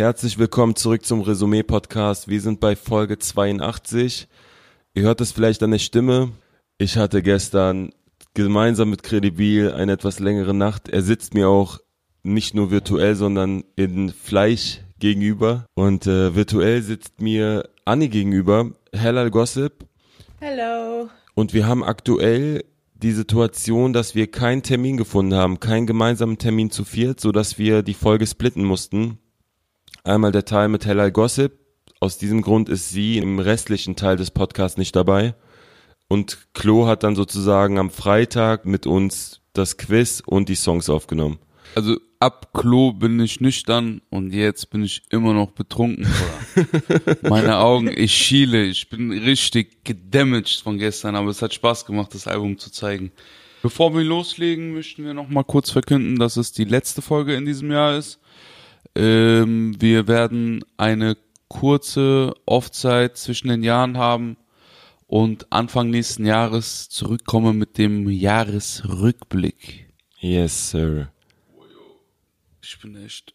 Herzlich willkommen zurück zum Resümee-Podcast. Wir sind bei Folge 82. Ihr hört es vielleicht an der Stimme. Ich hatte gestern gemeinsam mit Credibil eine etwas längere Nacht. Er sitzt mir auch nicht nur virtuell, sondern in Fleisch gegenüber. Und äh, virtuell sitzt mir Anni gegenüber, Hellal Gossip. Hello. Und wir haben aktuell die Situation, dass wir keinen Termin gefunden haben, keinen gemeinsamen Termin zu viert, so dass wir die Folge splitten mussten. Einmal der Teil mit Hellal Gossip. Aus diesem Grund ist sie im restlichen Teil des Podcasts nicht dabei. Und Klo hat dann sozusagen am Freitag mit uns das Quiz und die Songs aufgenommen. Also ab Klo bin ich nüchtern und jetzt bin ich immer noch betrunken. Meine Augen, ich schiele, ich bin richtig gedamaged von gestern, aber es hat Spaß gemacht, das Album zu zeigen. Bevor wir loslegen, möchten wir noch mal kurz verkünden, dass es die letzte Folge in diesem Jahr ist. Ähm, wir werden eine kurze Offzeit zwischen den Jahren haben und Anfang nächsten Jahres zurückkommen mit dem Jahresrückblick. Yes, sir. Ich bin echt.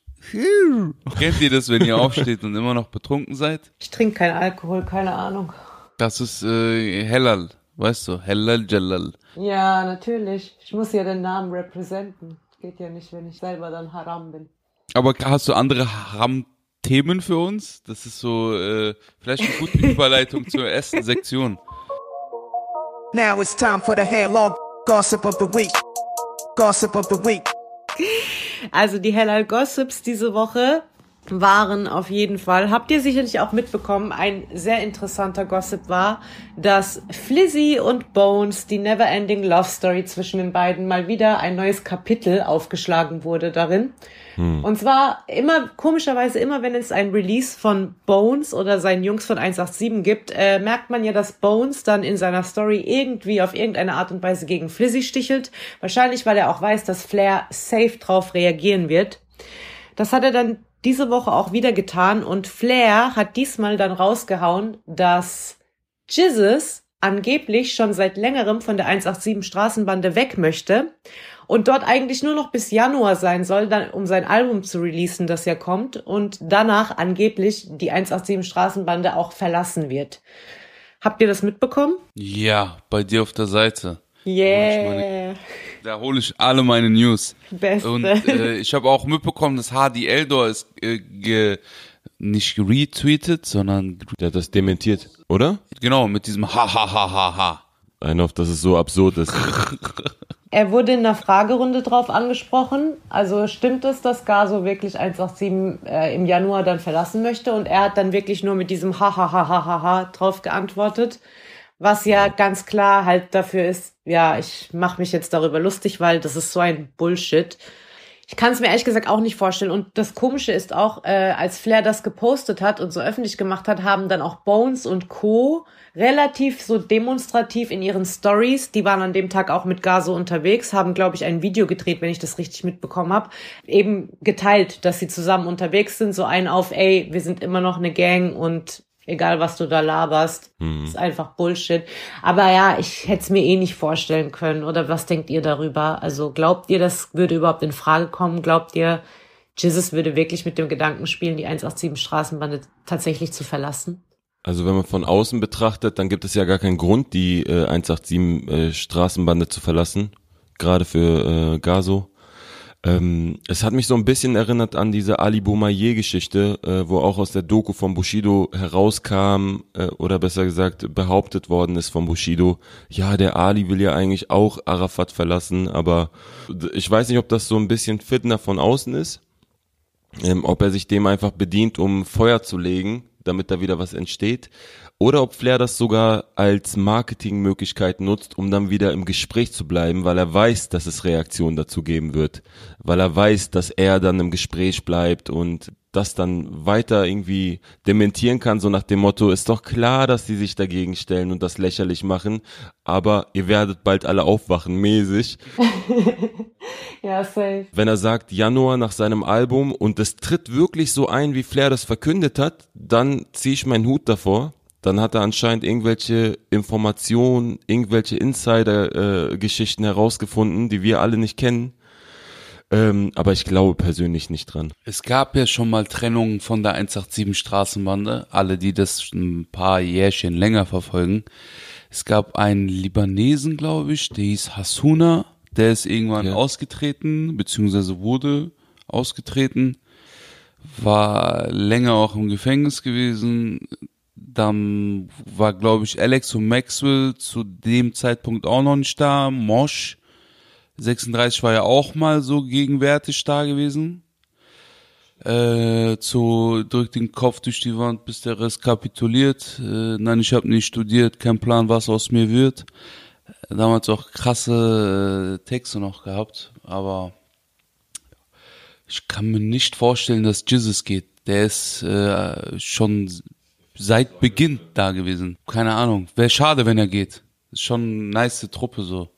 Kennt ihr das, wenn ihr aufsteht und immer noch betrunken seid? Ich trinke keinen Alkohol, keine Ahnung. Das ist äh, Hellal, weißt du, Hellal Jalal. Ja, natürlich. Ich muss ja den Namen representen. Geht ja nicht, wenn ich selber dann Haram bin. Aber hast du andere Haram-Themen für uns? Das ist so äh, vielleicht eine gute Überleitung zur ersten Sektion. Now it's time for the hair long gossip of the week. Gossip of the week. Also die Hellal Gossips diese Woche waren auf jeden Fall, habt ihr sicherlich auch mitbekommen, ein sehr interessanter Gossip war, dass Flizzy und Bones, die Neverending Love Story zwischen den beiden, mal wieder ein neues Kapitel aufgeschlagen wurde darin. Und zwar immer, komischerweise immer, wenn es ein Release von Bones oder seinen Jungs von 187 gibt, äh, merkt man ja, dass Bones dann in seiner Story irgendwie auf irgendeine Art und Weise gegen Flizzy stichelt. Wahrscheinlich, weil er auch weiß, dass Flair safe drauf reagieren wird. Das hat er dann diese Woche auch wieder getan und Flair hat diesmal dann rausgehauen, dass Jizzes angeblich schon seit längerem von der 187 Straßenbande weg möchte und dort eigentlich nur noch bis Januar sein soll, dann, um sein Album zu releasen, das ja kommt und danach angeblich die 187 Straßenbande auch verlassen wird. Habt ihr das mitbekommen? Ja, bei dir auf der Seite. Yeah. Da hole ich alle meine News. Beste. Und äh, ich habe auch mitbekommen, dass Hardy Eldor ist äh, ge, nicht retweetet, sondern Der hat das dementiert, oder? genau mit diesem ha ha ha ha ha. Ein auf, dass es so absurd ist. Er wurde in der Fragerunde drauf angesprochen. Also stimmt es, dass Gaso wirklich 187 äh, im Januar dann verlassen möchte? Und er hat dann wirklich nur mit diesem ha ha ha ha ha ha drauf geantwortet. Was ja ganz klar halt dafür ist, ja, ich mache mich jetzt darüber lustig, weil das ist so ein Bullshit. Ich kann es mir ehrlich gesagt auch nicht vorstellen. Und das Komische ist auch, äh, als Flair das gepostet hat und so öffentlich gemacht hat, haben dann auch Bones und Co. relativ so demonstrativ in ihren Stories, die waren an dem Tag auch mit Gaso unterwegs, haben, glaube ich, ein Video gedreht, wenn ich das richtig mitbekommen habe, eben geteilt, dass sie zusammen unterwegs sind, so ein auf, ey, wir sind immer noch eine Gang und egal was du da laberst, ist einfach Bullshit. Aber ja, ich hätte es mir eh nicht vorstellen können. Oder was denkt ihr darüber? Also glaubt ihr, das würde überhaupt in Frage kommen? Glaubt ihr, Jesus würde wirklich mit dem Gedanken spielen, die 187 Straßenbande tatsächlich zu verlassen? Also wenn man von außen betrachtet, dann gibt es ja gar keinen Grund, die äh, 187 äh, Straßenbande zu verlassen, gerade für äh, Gaso. Ähm, es hat mich so ein bisschen erinnert an diese Ali Boumaier-Geschichte, äh, wo auch aus der Doku von Bushido herauskam, äh, oder besser gesagt behauptet worden ist von Bushido, ja, der Ali will ja eigentlich auch Arafat verlassen, aber ich weiß nicht, ob das so ein bisschen Fitner von außen ist, ähm, ob er sich dem einfach bedient, um Feuer zu legen, damit da wieder was entsteht, oder ob Flair das sogar als Marketingmöglichkeit nutzt, um dann wieder im Gespräch zu bleiben, weil er weiß, dass es Reaktionen dazu geben wird, weil er weiß, dass er dann im Gespräch bleibt und das dann weiter irgendwie dementieren kann, so nach dem Motto, ist doch klar, dass die sich dagegen stellen und das lächerlich machen, aber ihr werdet bald alle aufwachen, mäßig. Ja, safe. wenn er sagt Januar nach seinem Album und es tritt wirklich so ein, wie Flair das verkündet hat, dann ziehe ich meinen Hut davor. Dann hat er anscheinend irgendwelche Informationen, irgendwelche Insider-Geschichten herausgefunden, die wir alle nicht kennen. Ähm, aber ich glaube persönlich nicht dran. Es gab ja schon mal Trennungen von der 187 Straßenbande, alle, die das ein paar Jährchen länger verfolgen. Es gab einen Libanesen, glaube ich, der hieß Hasuna, der ist irgendwann Ja. ausgetreten, beziehungsweise wurde ausgetreten, war länger auch im Gefängnis gewesen. Dann war, glaube ich, Alex und Maxwell zu dem Zeitpunkt auch noch nicht da. Mosch 36 war ja auch mal so gegenwärtig da gewesen. Äh, zu drückt den Kopf durch die Wand, bis der Rest kapituliert. Äh, nein, ich habe nicht studiert, kein Plan, was aus mir wird. Damals auch krasse äh, Texte noch gehabt, aber ich kann mir nicht vorstellen, dass Jesus geht. Der ist äh, schon seit Beginn da gewesen. Keine Ahnung. Wäre schade, wenn er geht. Ist schon eine nice Truppe so.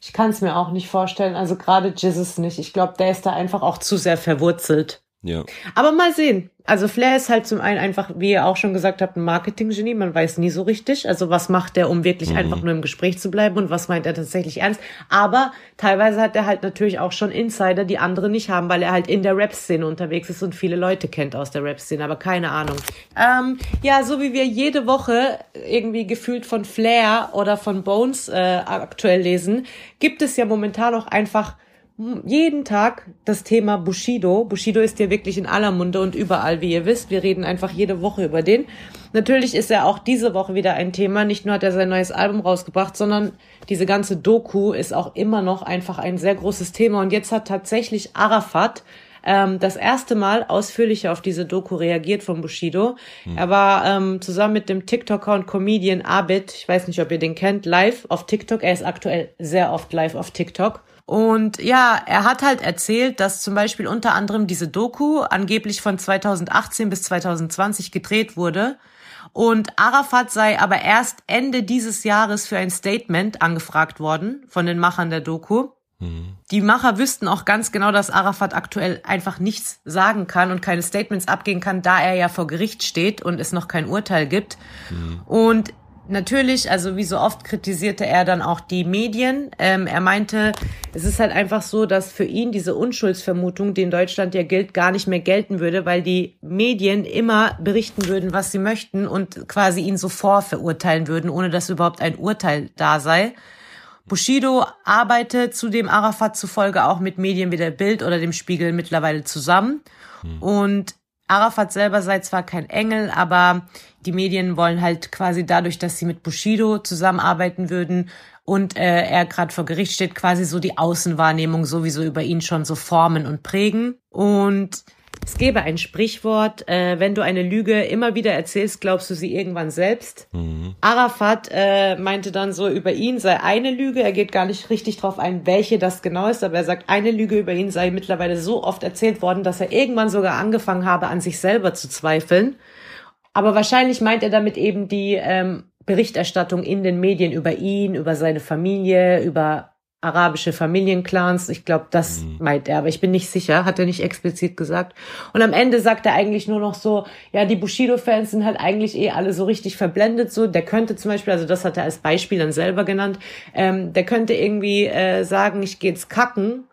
Ich kann es mir auch nicht vorstellen. Also gerade Jesus nicht. Ich glaube, der ist da einfach auch zu sehr verwurzelt. Ja. Aber mal sehen. Also Flair ist halt zum einen einfach, wie ihr auch schon gesagt habt, ein Marketing-Genie. Man weiß nie so richtig. Also was macht er, um wirklich einfach nur im Gespräch zu bleiben und was meint er tatsächlich ernst. Aber teilweise hat er halt natürlich auch schon Insider, die andere nicht haben, weil er halt in der Rap-Szene unterwegs ist und viele Leute kennt aus der Rap-Szene, aber keine Ahnung. Ähm, ja, so wie wir jede Woche irgendwie gefühlt von Flair oder von Bones äh, aktuell lesen, gibt es ja momentan auch einfach jeden Tag das Thema Bushido. Bushido ist ja wirklich in aller Munde und überall, wie ihr wisst. Wir reden einfach jede Woche über den. Natürlich ist er auch diese Woche wieder ein Thema. Nicht nur hat er sein neues Album rausgebracht, sondern diese ganze Doku ist auch immer noch einfach ein sehr großes Thema. Und jetzt hat tatsächlich Arafat ähm, das erste Mal ausführlicher auf diese Doku reagiert von Bushido. Er war ähm, zusammen mit dem TikToker und Comedian Abid, ich weiß nicht, ob ihr den kennt, live auf TikTok. Er ist aktuell sehr oft live auf TikTok. Und ja, er hat halt erzählt, dass zum Beispiel unter anderem diese Doku angeblich von 2018 bis 2020 gedreht wurde. Und Arafat sei aber erst Ende dieses Jahres für ein Statement angefragt worden von den Machern der Doku. Die Macher wüssten auch ganz genau, dass Arafat aktuell einfach nichts sagen kann und keine Statements abgeben kann, da er ja vor Gericht steht und es noch kein Urteil gibt. Und natürlich, also wie so oft kritisierte er dann auch die Medien. Ähm, er meinte, es ist halt einfach so, dass für ihn diese Unschuldsvermutung, die in Deutschland ja gilt, gar nicht mehr gelten würde, weil die Medien immer berichten würden, was sie möchten und quasi ihn so vorverurteilen würden, ohne dass überhaupt ein Urteil da sei. Bushido arbeitet zudem Arafat zufolge auch mit Medien wie der Bild oder dem Spiegel mittlerweile zusammen. Und Arafat selber sei zwar kein Engel, aber die Medien wollen halt quasi dadurch, dass sie mit Bushido zusammenarbeiten würden und äh, er gerade vor Gericht steht, quasi so die Außenwahrnehmung sowieso über ihn schon so formen und prägen. Und es gäbe ein Sprichwort, äh, wenn du eine Lüge immer wieder erzählst, glaubst du sie irgendwann selbst. Arafat äh, meinte dann so, über ihn sei eine Lüge, er geht gar nicht richtig drauf ein, welche das genau ist, aber er sagt, eine Lüge über ihn sei mittlerweile so oft erzählt worden, dass er irgendwann sogar angefangen habe, an sich selber zu zweifeln. Aber wahrscheinlich meint er damit eben die ähm, Berichterstattung in den Medien über ihn, über seine Familie, über arabische Familienclans. Ich glaube, das meint er, aber ich bin nicht sicher, hat er nicht explizit gesagt. Und am Ende sagt er eigentlich nur noch so, ja, die Bushido-Fans sind halt eigentlich eh alle so richtig verblendet. So, der könnte zum Beispiel, also das hat er als Beispiel dann selber genannt, ähm, der könnte irgendwie äh, sagen, ich gehe jetzt kacken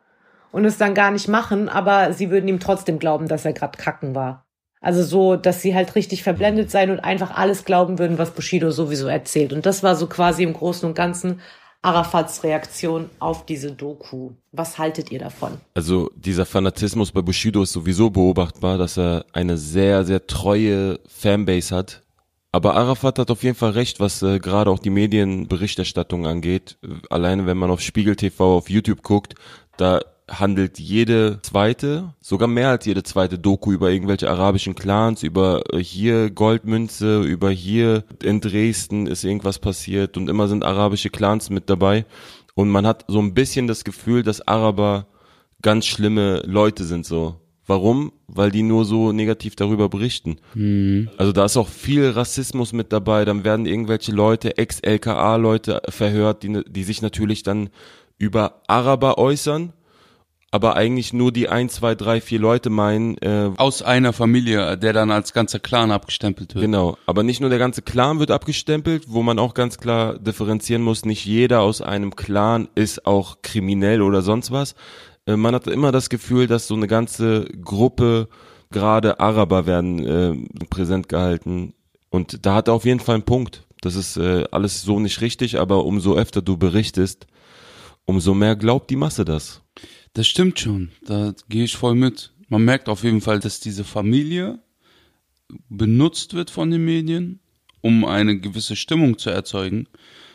und es dann gar nicht machen, aber sie würden ihm trotzdem glauben, dass er gerade kacken war. Also so, dass sie halt richtig verblendet sein und einfach alles glauben würden, was Bushido sowieso erzählt. Und das war so quasi im Großen und Ganzen Arafats Reaktion auf diese Doku. Was haltet ihr davon? Also dieser Fanatismus bei Bushido ist sowieso beobachtbar, dass er eine sehr, sehr treue Fanbase hat. Aber Arafat hat auf jeden Fall recht, was äh, gerade auch die Medienberichterstattung angeht. Alleine wenn man auf Spiegel TV auf YouTube guckt, da handelt jede zweite, sogar mehr als jede zweite Doku über irgendwelche arabischen Clans, über äh, hier Goldmünze, über hier in Dresden ist irgendwas passiert und immer sind arabische Clans mit dabei. Und man hat so ein bisschen das Gefühl, dass Araber ganz schlimme Leute sind so. Warum? Weil die nur so negativ darüber berichten. Also da ist auch viel Rassismus mit dabei. Dann werden irgendwelche Leute, Ex-LKA-Leute verhört, die, die sich natürlich dann über Araber äußern, aber eigentlich nur die ein, zwei, drei, vier Leute meinen, äh, Aus einer Familie, der dann als ganzer Clan abgestempelt wird. Genau, aber nicht nur der ganze Clan wird abgestempelt, wo man auch ganz klar differenzieren muss, nicht jeder aus einem Clan ist auch kriminell oder sonst was. Äh, man hat immer das Gefühl, dass so eine ganze Gruppe, gerade Araber werden äh, präsent gehalten. Und da hat er auf jeden Fall einen Punkt. Das ist äh, alles so nicht richtig, aber umso öfter du berichtest, umso mehr glaubt die Masse das. Das stimmt schon, da gehe ich voll mit. Man merkt auf jeden Fall, dass diese Familie benutzt wird von den Medien, um eine gewisse Stimmung zu erzeugen.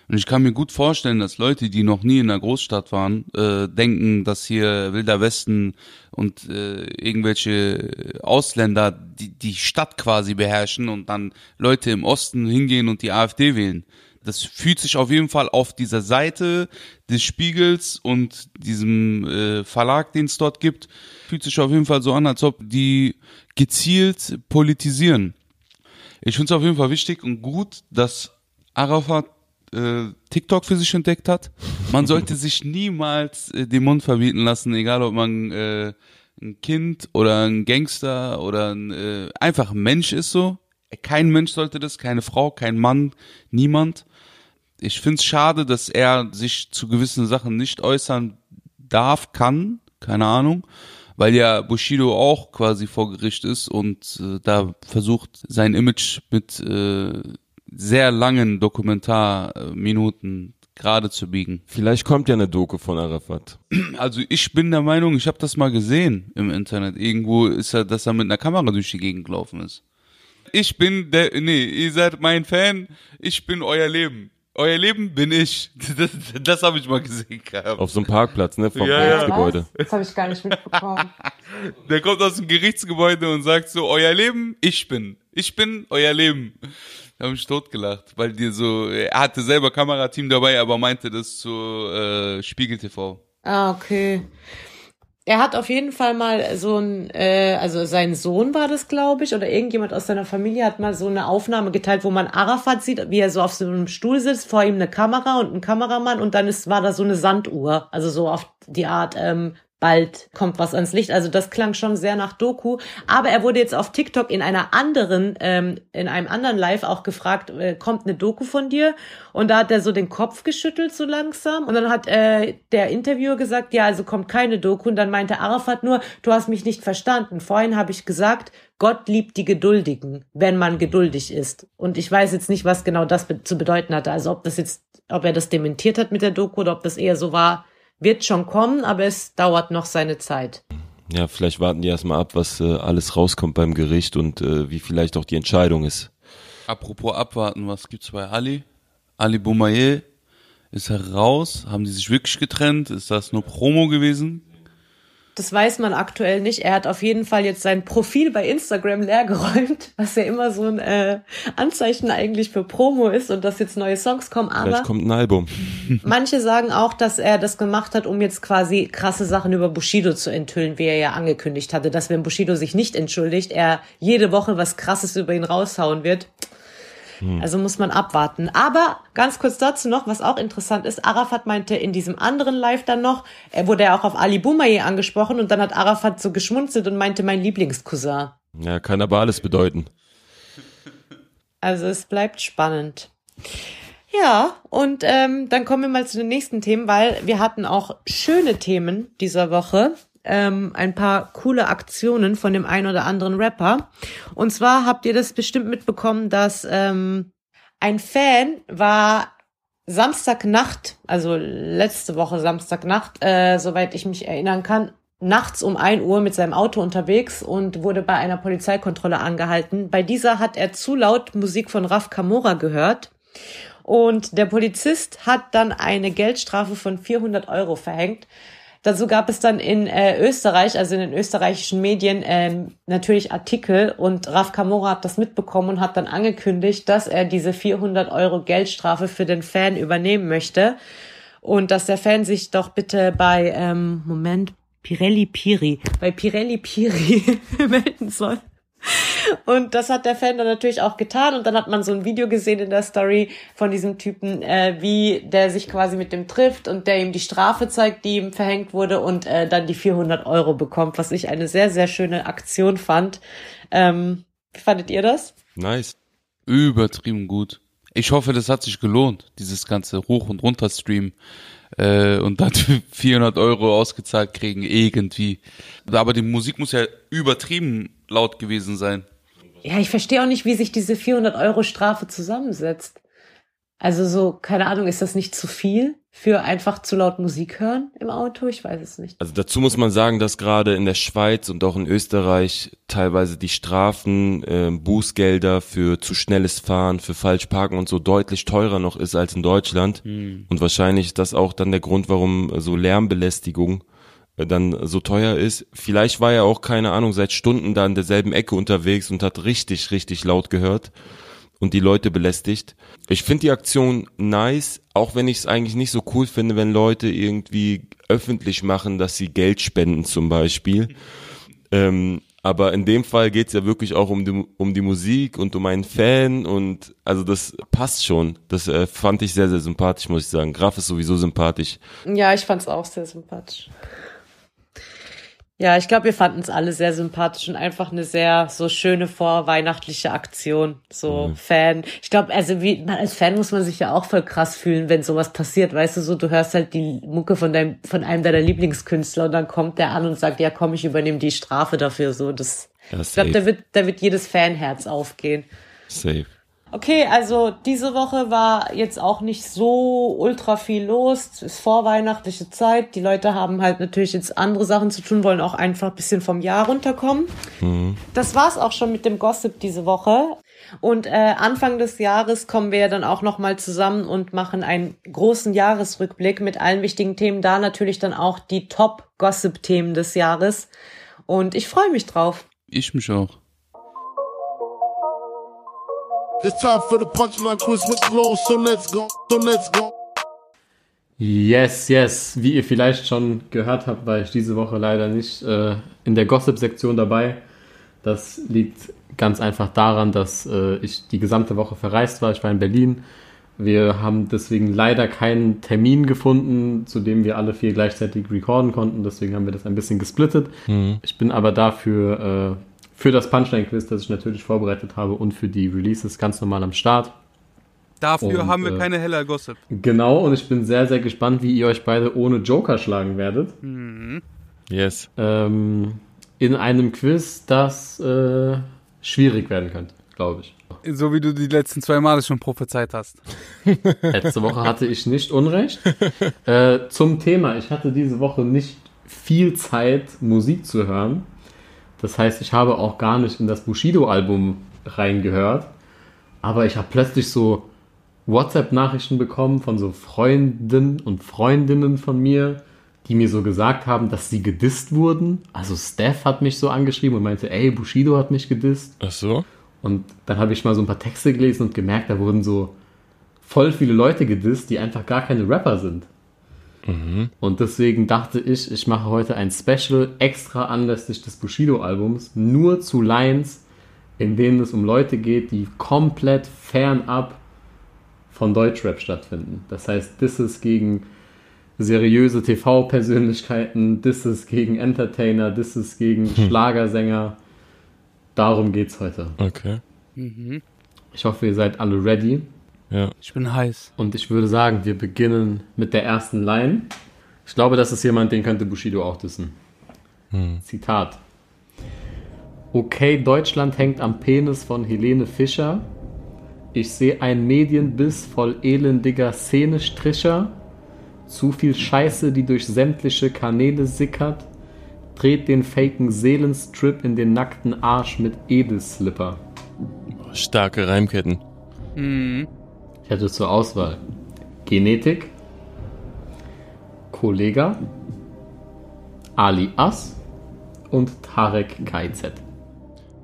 Und ich kann mir gut vorstellen, dass Leute, die noch nie in einer Großstadt waren, äh, denken, dass hier Wilder Westen und äh, irgendwelche Ausländer die, die Stadt quasi beherrschen und dann Leute im Osten hingehen und die AfD wählen. Das fühlt sich auf jeden Fall auf dieser Seite des Spiegels und diesem äh, Verlag, den es dort gibt, fühlt sich auf jeden Fall so an, als ob die gezielt politisieren. Ich finde es auf jeden Fall wichtig und gut, dass Arafat äh, TikTok für sich entdeckt hat. Man sollte sich niemals äh, den Mund verbieten lassen, egal ob man äh, ein Kind oder ein Gangster oder ein äh, einfach ein Mensch ist so. Kein Mensch sollte das, keine Frau, kein Mann, niemand. Ich find's schade, dass er sich zu gewissen Sachen nicht äußern darf, kann, keine Ahnung, weil ja Bushido auch quasi vor Gericht ist und äh, da versucht sein Image mit äh, sehr langen Dokumentarminuten gerade zu biegen. Vielleicht kommt ja eine Doku von Arafat. Also ich bin der Meinung, ich habe das mal gesehen im Internet. Irgendwo ist er, dass er mit einer Kamera durch die Gegend gelaufen ist. Ich bin der, nee, ihr seid mein Fan, ich bin euer Leben. Euer Leben bin ich. Das, das habe ich mal gesehen gehabt. Auf so einem Parkplatz, ne, vom Ja. Gerichtsgebäude. Das habe ich gar nicht mitbekommen. Der kommt aus dem Gerichtsgebäude und sagt so, euer Leben, ich bin. Ich bin euer Leben. Da habe ich totgelacht, weil die so, er hatte selber Kamerateam dabei, aber meinte das zu äh, Spiegel TV. Ah, okay. Er hat auf jeden Fall mal so ein, äh, also sein Sohn war das, glaube ich, oder irgendjemand aus seiner Familie hat mal so eine Aufnahme geteilt, wo man Arafat sieht, wie er so auf so einem Stuhl sitzt, vor ihm eine Kamera und ein Kameramann und dann ist, war da so eine Sanduhr, also so auf die Art, ähm, bald kommt was ans Licht. Also das klang schon sehr nach Doku. Aber er wurde jetzt auf TikTok in einer anderen, ähm, in einem anderen Live auch gefragt, äh, kommt eine Doku von dir? Und da hat er so den Kopf geschüttelt so langsam. Und dann hat äh, der Interviewer gesagt, ja, also kommt keine Doku. Und dann meinte Arafat nur, du hast mich nicht verstanden. Vorhin habe ich gesagt, Gott liebt die Geduldigen, wenn man geduldig ist. Und ich weiß jetzt nicht, was genau das be zu bedeuten hatte. Also ob das jetzt, ob er das dementiert hat mit der Doku oder ob das eher so war, wird schon kommen, aber es dauert noch seine Zeit. Ja, vielleicht warten die erstmal ab, was äh, alles rauskommt beim Gericht und äh, wie vielleicht auch die Entscheidung ist. Apropos abwarten, was gibt's bei Ali? Ali Boumaier ist heraus. Haben die sich wirklich getrennt? Ist das nur Promo gewesen? Das weiß man aktuell nicht. Er hat auf jeden Fall jetzt sein Profil bei Instagram leergeräumt, was ja immer so ein äh, Anzeichen eigentlich für Promo ist und dass jetzt neue Songs kommen. Vielleicht Aber kommt ein Album. manche sagen auch, dass er das gemacht hat, um jetzt quasi krasse Sachen über Bushido zu enthüllen, wie er ja angekündigt hatte, dass wenn Bushido sich nicht entschuldigt, er jede Woche was Krasses über ihn raushauen wird. Also muss man abwarten. Aber ganz kurz dazu noch, was auch interessant ist, Arafat meinte in diesem anderen Live dann noch, er wurde ja auch auf Ali Boumaier angesprochen und dann hat Arafat so geschmunzelt und meinte mein Lieblingscousin. Ja, kann aber alles bedeuten. Also es bleibt spannend. Ja, und ähm, dann kommen wir mal zu den nächsten Themen, weil wir hatten auch schöne Themen dieser Woche. Ähm, ein paar coole Aktionen von dem einen oder anderen Rapper. Und zwar habt ihr das bestimmt mitbekommen, dass ähm, ein Fan war Samstagnacht, also letzte Woche Samstagnacht, äh, soweit ich mich erinnern kann, nachts um ein Uhr mit seinem Auto unterwegs und wurde bei einer Polizeikontrolle angehalten. Bei dieser hat er zu laut Musik von Raf Kamora gehört. Und der Polizist hat dann eine Geldstrafe von 400 Euro verhängt. Dazu gab es dann in äh, Österreich, also in den österreichischen Medien, ähm, natürlich Artikel und Raf Kamora hat das mitbekommen und hat dann angekündigt, dass er diese 400 Euro Geldstrafe für den Fan übernehmen möchte und dass der Fan sich doch bitte bei, ähm, Moment, Pirelli Piri, bei Pirelli Piri melden soll. Und das hat der Fan dann natürlich auch getan. Und dann hat man so ein Video gesehen in der Story von diesem Typen, äh, wie der sich quasi mit dem trifft und der ihm die Strafe zeigt, die ihm verhängt wurde und äh, dann die 400 Euro bekommt, was ich eine sehr, sehr schöne Aktion fand. Ähm, wie fandet ihr das? Nice. Übertrieben gut. Ich hoffe, das hat sich gelohnt, dieses ganze Hoch- und Runterstream äh, und dann 400 Euro ausgezahlt kriegen, irgendwie. Aber die Musik muss ja übertrieben laut gewesen sein. Ja, ich verstehe auch nicht, wie sich diese 400 Euro Strafe zusammensetzt. Also so, keine Ahnung, ist das nicht zu viel für einfach zu laut Musik hören im Auto? Ich weiß es nicht. Also dazu muss man sagen, dass gerade in der Schweiz und auch in Österreich teilweise die Strafen, äh, Bußgelder für zu schnelles Fahren, für Falschparken und so deutlich teurer noch ist als in Deutschland. Und wahrscheinlich ist das auch dann der Grund, warum so Lärmbelästigung äh, dann so teuer ist. Vielleicht war er auch, keine Ahnung, seit Stunden da in derselben Ecke unterwegs und hat richtig, richtig laut gehört und die Leute belästigt. Ich finde die Aktion nice, auch wenn ich es eigentlich nicht so cool finde, wenn Leute irgendwie öffentlich machen, dass sie Geld spenden zum Beispiel. Ähm, aber in dem Fall geht's ja wirklich auch um die, um die Musik und um einen Fan und also das passt schon. Das äh, fand ich sehr, sehr sympathisch, muss ich sagen. Graf ist sowieso sympathisch. Ja, ich fand's auch sehr sympathisch. Ja, ich glaube, wir fanden es alle sehr sympathisch und einfach eine sehr so schöne vorweihnachtliche Aktion. So Fan. Ich glaube, also wie man als Fan muss man sich ja auch voll krass fühlen, wenn sowas passiert. Weißt du, so du hörst halt die Mucke von deinem von einem deiner Lieblingskünstler und dann kommt der an und sagt, ja, komm, ich übernehme die Strafe dafür. So, das. Ja, ich glaube, da wird da wird jedes Fanherz aufgehen. Safe. Okay, also diese Woche war jetzt auch nicht so ultra viel los. Es ist vorweihnachtliche Zeit. Die Leute haben halt natürlich jetzt andere Sachen zu tun, wollen auch einfach ein bisschen vom Jahr runterkommen. Das war's auch schon mit dem Gossip diese Woche. Und äh, Anfang des Jahres kommen wir ja dann auch nochmal zusammen und machen einen großen Jahresrückblick mit allen wichtigen Themen. Da natürlich dann auch die Top-Gossip-Themen des Jahres. Und ich freue mich drauf. Ich mich auch. It's time for the punchline quiz with Flo, so let's go, so let's go. Yes, yes. Wie ihr vielleicht schon gehört habt, war ich diese Woche leider nicht äh, in der Gossip-Sektion dabei. Das liegt ganz einfach daran, dass äh, ich die gesamte Woche verreist war. Ich war in Berlin. Wir haben deswegen leider keinen Termin gefunden, zu dem wir alle vier gleichzeitig recorden konnten. Deswegen haben wir das ein bisschen gesplittet. Ich bin aber dafür äh, für das Punchline-Quiz, das ich natürlich vorbereitet habe, und für die Releases ganz normal am Start. Dafür Und, haben wir äh, keine heller Gossip. Genau, und ich bin sehr, sehr gespannt, wie ihr euch beide ohne Joker schlagen werdet. Yes. Ähm, in einem Quiz, das äh, schwierig werden könnte, glaube ich. So wie du die letzten zwei Male schon prophezeit hast. Letzte Woche hatte ich nicht Unrecht. Äh, zum Thema, ich hatte diese Woche nicht viel Zeit, Musik zu hören. Das heißt, ich habe auch gar nicht in das Bushido-Album reingehört. Aber ich habe plötzlich so WhatsApp-Nachrichten bekommen von so Freunden und Freundinnen von mir, die mir so gesagt haben, dass sie gedisst wurden. Also Steph hat mich so angeschrieben und meinte, ey, Bushido hat mich gedisst. Ach so? Und dann habe ich mal so ein paar Texte gelesen und gemerkt, da wurden so voll viele Leute gedisst, die einfach gar keine Rapper sind. Und deswegen dachte ich, ich mache heute ein Special extra anlässlich des Bushido-Albums, nur zu Lines, in denen es um Leute geht, die komplett fernab von Deutschrap stattfinden. Das heißt, Disses gegen seriöse TV-Persönlichkeiten, Disses gegen Entertainer, Disses gegen Schlagersänger. Darum geht's heute. Okay. Ich hoffe, ihr seid alle ready. Ja. Ich bin heiß. Und ich würde sagen, wir beginnen mit der ersten Line. Ich glaube, das ist jemand, den könnte Bushido auch dissen. Zitat. Okay, Deutschland hängt am Penis von Helene Fischer. Ich sehe einen Medienbiss voll elendiger Szenestricher. Zu viel Scheiße, die durch sämtliche Kanäle sickert. Dreht den faken Seelenstrip in den nackten Arsch mit Edelslipper. Starke Reimketten. Ich hatte zur Auswahl Genetik, Kollega, Ali As und Tarek KZ.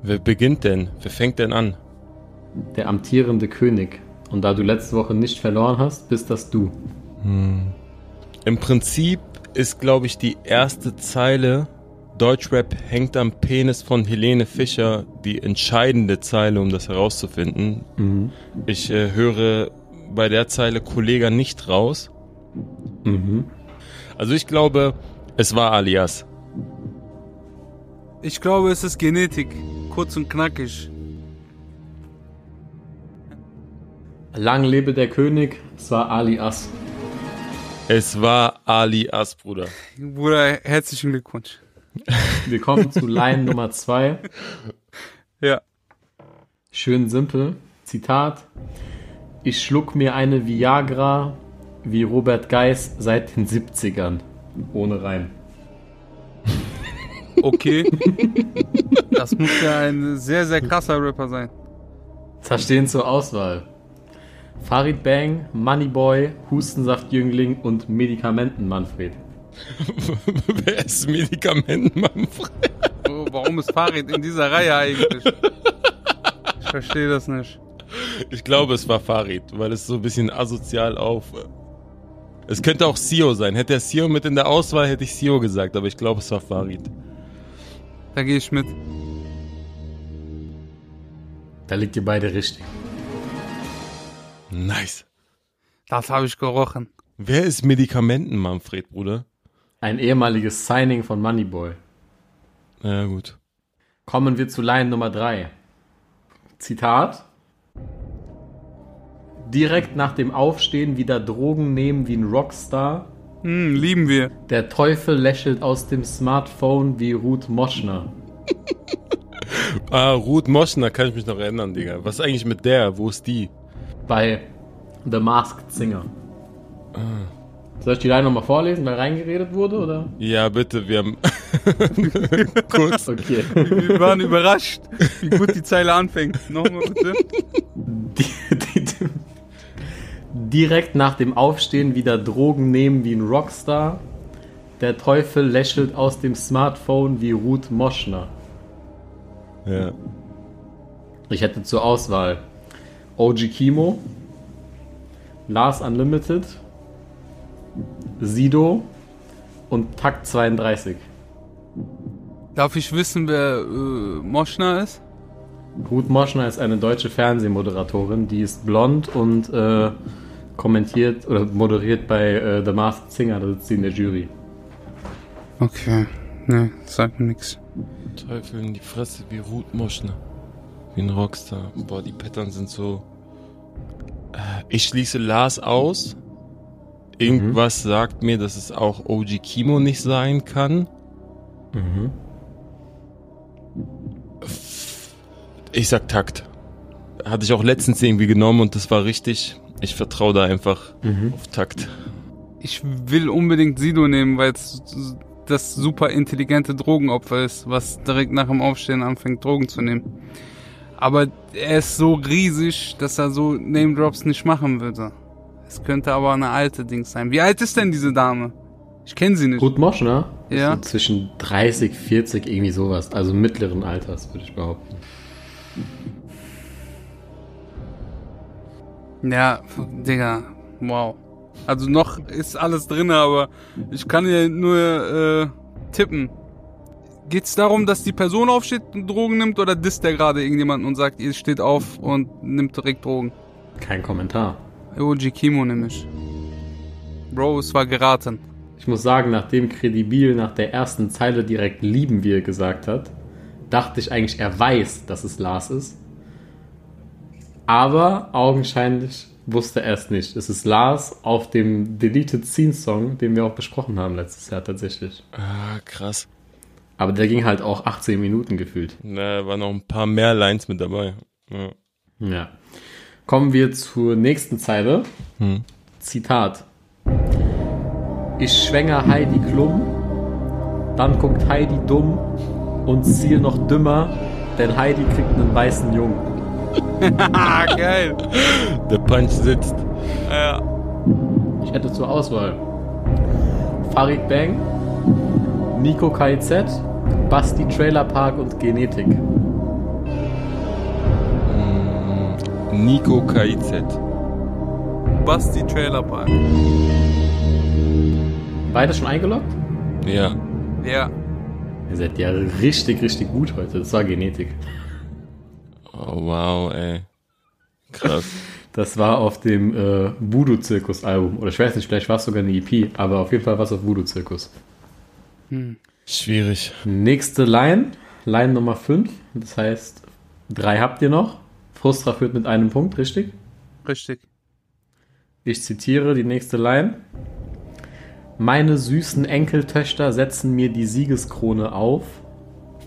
Wer beginnt denn? Wer fängt denn an? Der amtierende König. Und da du letzte Woche nicht verloren hast, bist das du. Im Prinzip ist, glaube ich, die erste Zeile Deutschrap hängt am Penis von Helene Fischer die entscheidende Zeile, um das herauszufinden. Ich äh, höre bei der Zeile Kollega nicht raus. Also ich glaube, es war Alias. Ich glaube, es ist Genetik. Kurz und knackig. Lang lebe der König, es war Ali As. Es war Ali As, Bruder. Bruder, herzlichen Glückwunsch. Wir kommen zu Line Nummer 2. Ja. Schön simpel. Zitat. Ich schluck mir eine Viagra wie Robert Geis seit den 70ern. Ohne Reim. Okay. das muss ja ein sehr, sehr krasser Rapper sein. Da stehen zur Auswahl. Farid Bang, Moneyboy, Hustensaftjüngling und Medikamenten-Manfred. Wer ist Medikamentenmanfred? So, Warum ist Farid in dieser Reihe eigentlich? Ich verstehe das nicht. Ich glaube, es war Farid, weil es so ein bisschen asozial auf. Es könnte auch Sio sein. Hätte er Sio mit in der Auswahl, hätte ich Sio gesagt, aber ich glaube, es war Farid. Da gehe ich mit. Da liegt ihr beide richtig. Nice. Das habe ich gerochen. Wer ist Medikamentenmanfred, Bruder? Ein ehemaliges Signing von Moneyboy. Na ja, gut. Kommen wir zu Line Nummer 3. Zitat. Direkt nach dem Aufstehen wieder Drogen nehmen wie ein Rockstar. Hm, lieben wir. Der Teufel lächelt aus dem Smartphone wie Ruth Moschner. Ah, Ruth Moschner kann ich mich noch erinnern, Digga. Was ist eigentlich mit der? Wo ist die? Bei The Masked Singer. Soll ich die Line nochmal vorlesen, weil reingeredet wurde, oder? Ja, bitte, wir haben. Kurz. Okay. Wir waren überrascht, wie gut die Zeile anfängt. Nochmal bitte. Die, die, die, direkt nach dem Aufstehen wieder Drogen nehmen wie ein Rockstar. Der Teufel lächelt aus dem Smartphone wie Ruth Moschner. Ja. Ich hätte zur Auswahl OG Kimo, Lars Unlimited, Sido und Takt 32. Darf ich wissen, wer äh, Moschner ist? Ruth Moschner ist eine deutsche Fernsehmoderatorin, die ist blond und äh, kommentiert oder moderiert bei äh, The Masked Singer, da sitzt sie in der Jury. Okay. Ne, sagt mir nix. Teufel in die Fresse wie Ruth Moschner. Wie ein Rockstar. Boah, die Pattern sind so. Äh, Ich schließe Lars aus. Irgendwas sagt mir, dass es auch OG Kimo nicht sein kann. Ich sag Takt. Hatte ich auch letztens irgendwie genommen und das war richtig. Ich vertraue da einfach auf Takt. Ich will unbedingt Sido nehmen, weil es das super intelligente Drogenopfer ist, was direkt nach dem Aufstehen anfängt, Drogen zu nehmen. Aber er ist so riesig, dass er so Name Drops nicht machen würde. Es könnte aber eine alte Ding sein. Wie alt ist denn diese Dame? Ich kenne sie nicht. Ruth Moschner? Ja. So zwischen 30, 40, irgendwie sowas. Also mittleren Alters, würde ich behaupten. Ja, Digga, wow. Also noch ist alles drin, aber ich kann ja nur äh, tippen. Geht's darum, dass die Person aufsteht und Drogen nimmt oder disst der gerade irgendjemanden und sagt, ihr steht auf und nimmt direkt Drogen? Kein Kommentar. OG Kimo nämlich. Bro, es war geraten. Ich muss sagen, nachdem Kredibil nach der ersten Zeile direkt lieben wir gesagt hat, dachte ich eigentlich, er weiß, dass es Lars ist. Aber augenscheinlich wusste er es nicht. Es ist Lars auf dem Deleted Scene Song, den wir auch besprochen haben letztes Jahr tatsächlich. Ah, krass. Aber der ging halt auch 18 Minuten gefühlt. Na, da waren noch ein paar mehr Lines mit dabei. Ja. Ja. Kommen wir zur nächsten Zeile. Zitat. Ich schwänger Heidi Klum, dann guckt Heidi dumm und ziel noch dümmer, denn Heidi kriegt einen weißen Jungen. Ah, geil. Der Punch sitzt. Ja. Ich hätte zur Auswahl Farid Bang, Nico KZ, Basti Trailer Park und Genetik. Nico KIZ. Basti Trailer Park. Beide schon eingeloggt? Ja. Ja. Ihr seid ja richtig, richtig gut heute. Das war Genetik. Oh, wow, ey. Krass. Das war auf dem äh, Voodoo-Zirkus-Album. Oder ich weiß nicht, vielleicht war es sogar eine EP, aber auf jeden Fall war es auf Voodoo-Zirkus. Schwierig. Nächste Line, Line Nummer 5. Das heißt, drei habt ihr noch. Frustra führt mit einem Punkt, richtig? Richtig. Ich zitiere die nächste Line. Meine süßen Enkeltöchter setzen mir die Siegeskrone auf.